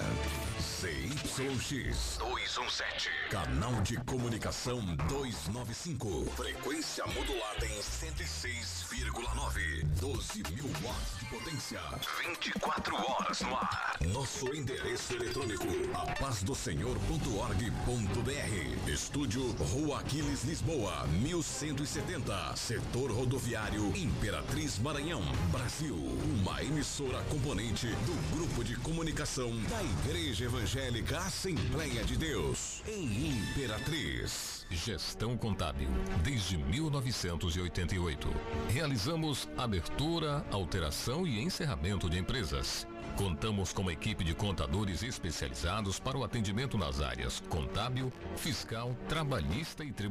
ZYX 217. Canal de comunicação 295. Frequência modulada em 106,9. 12 mil watts de potência. 24 horas no ar. Nosso endereço eletrônico: apazdosenhor.org.br. Estúdio Rua Aquiles Lisboa, 1170. Setor rodoviário Imperatriz Maranhão, Brasil. Uma emissora componente do Grupo de Comunicação da Igreja Evangélica Assembleia de Deus, em Imperatriz. Gestão Contábil, desde 1988. Realizamos abertura, alteração e encerramento de empresas. Contamos com uma equipe de contadores especializados para o atendimento nas áreas contábil, fiscal, trabalhista e tributário.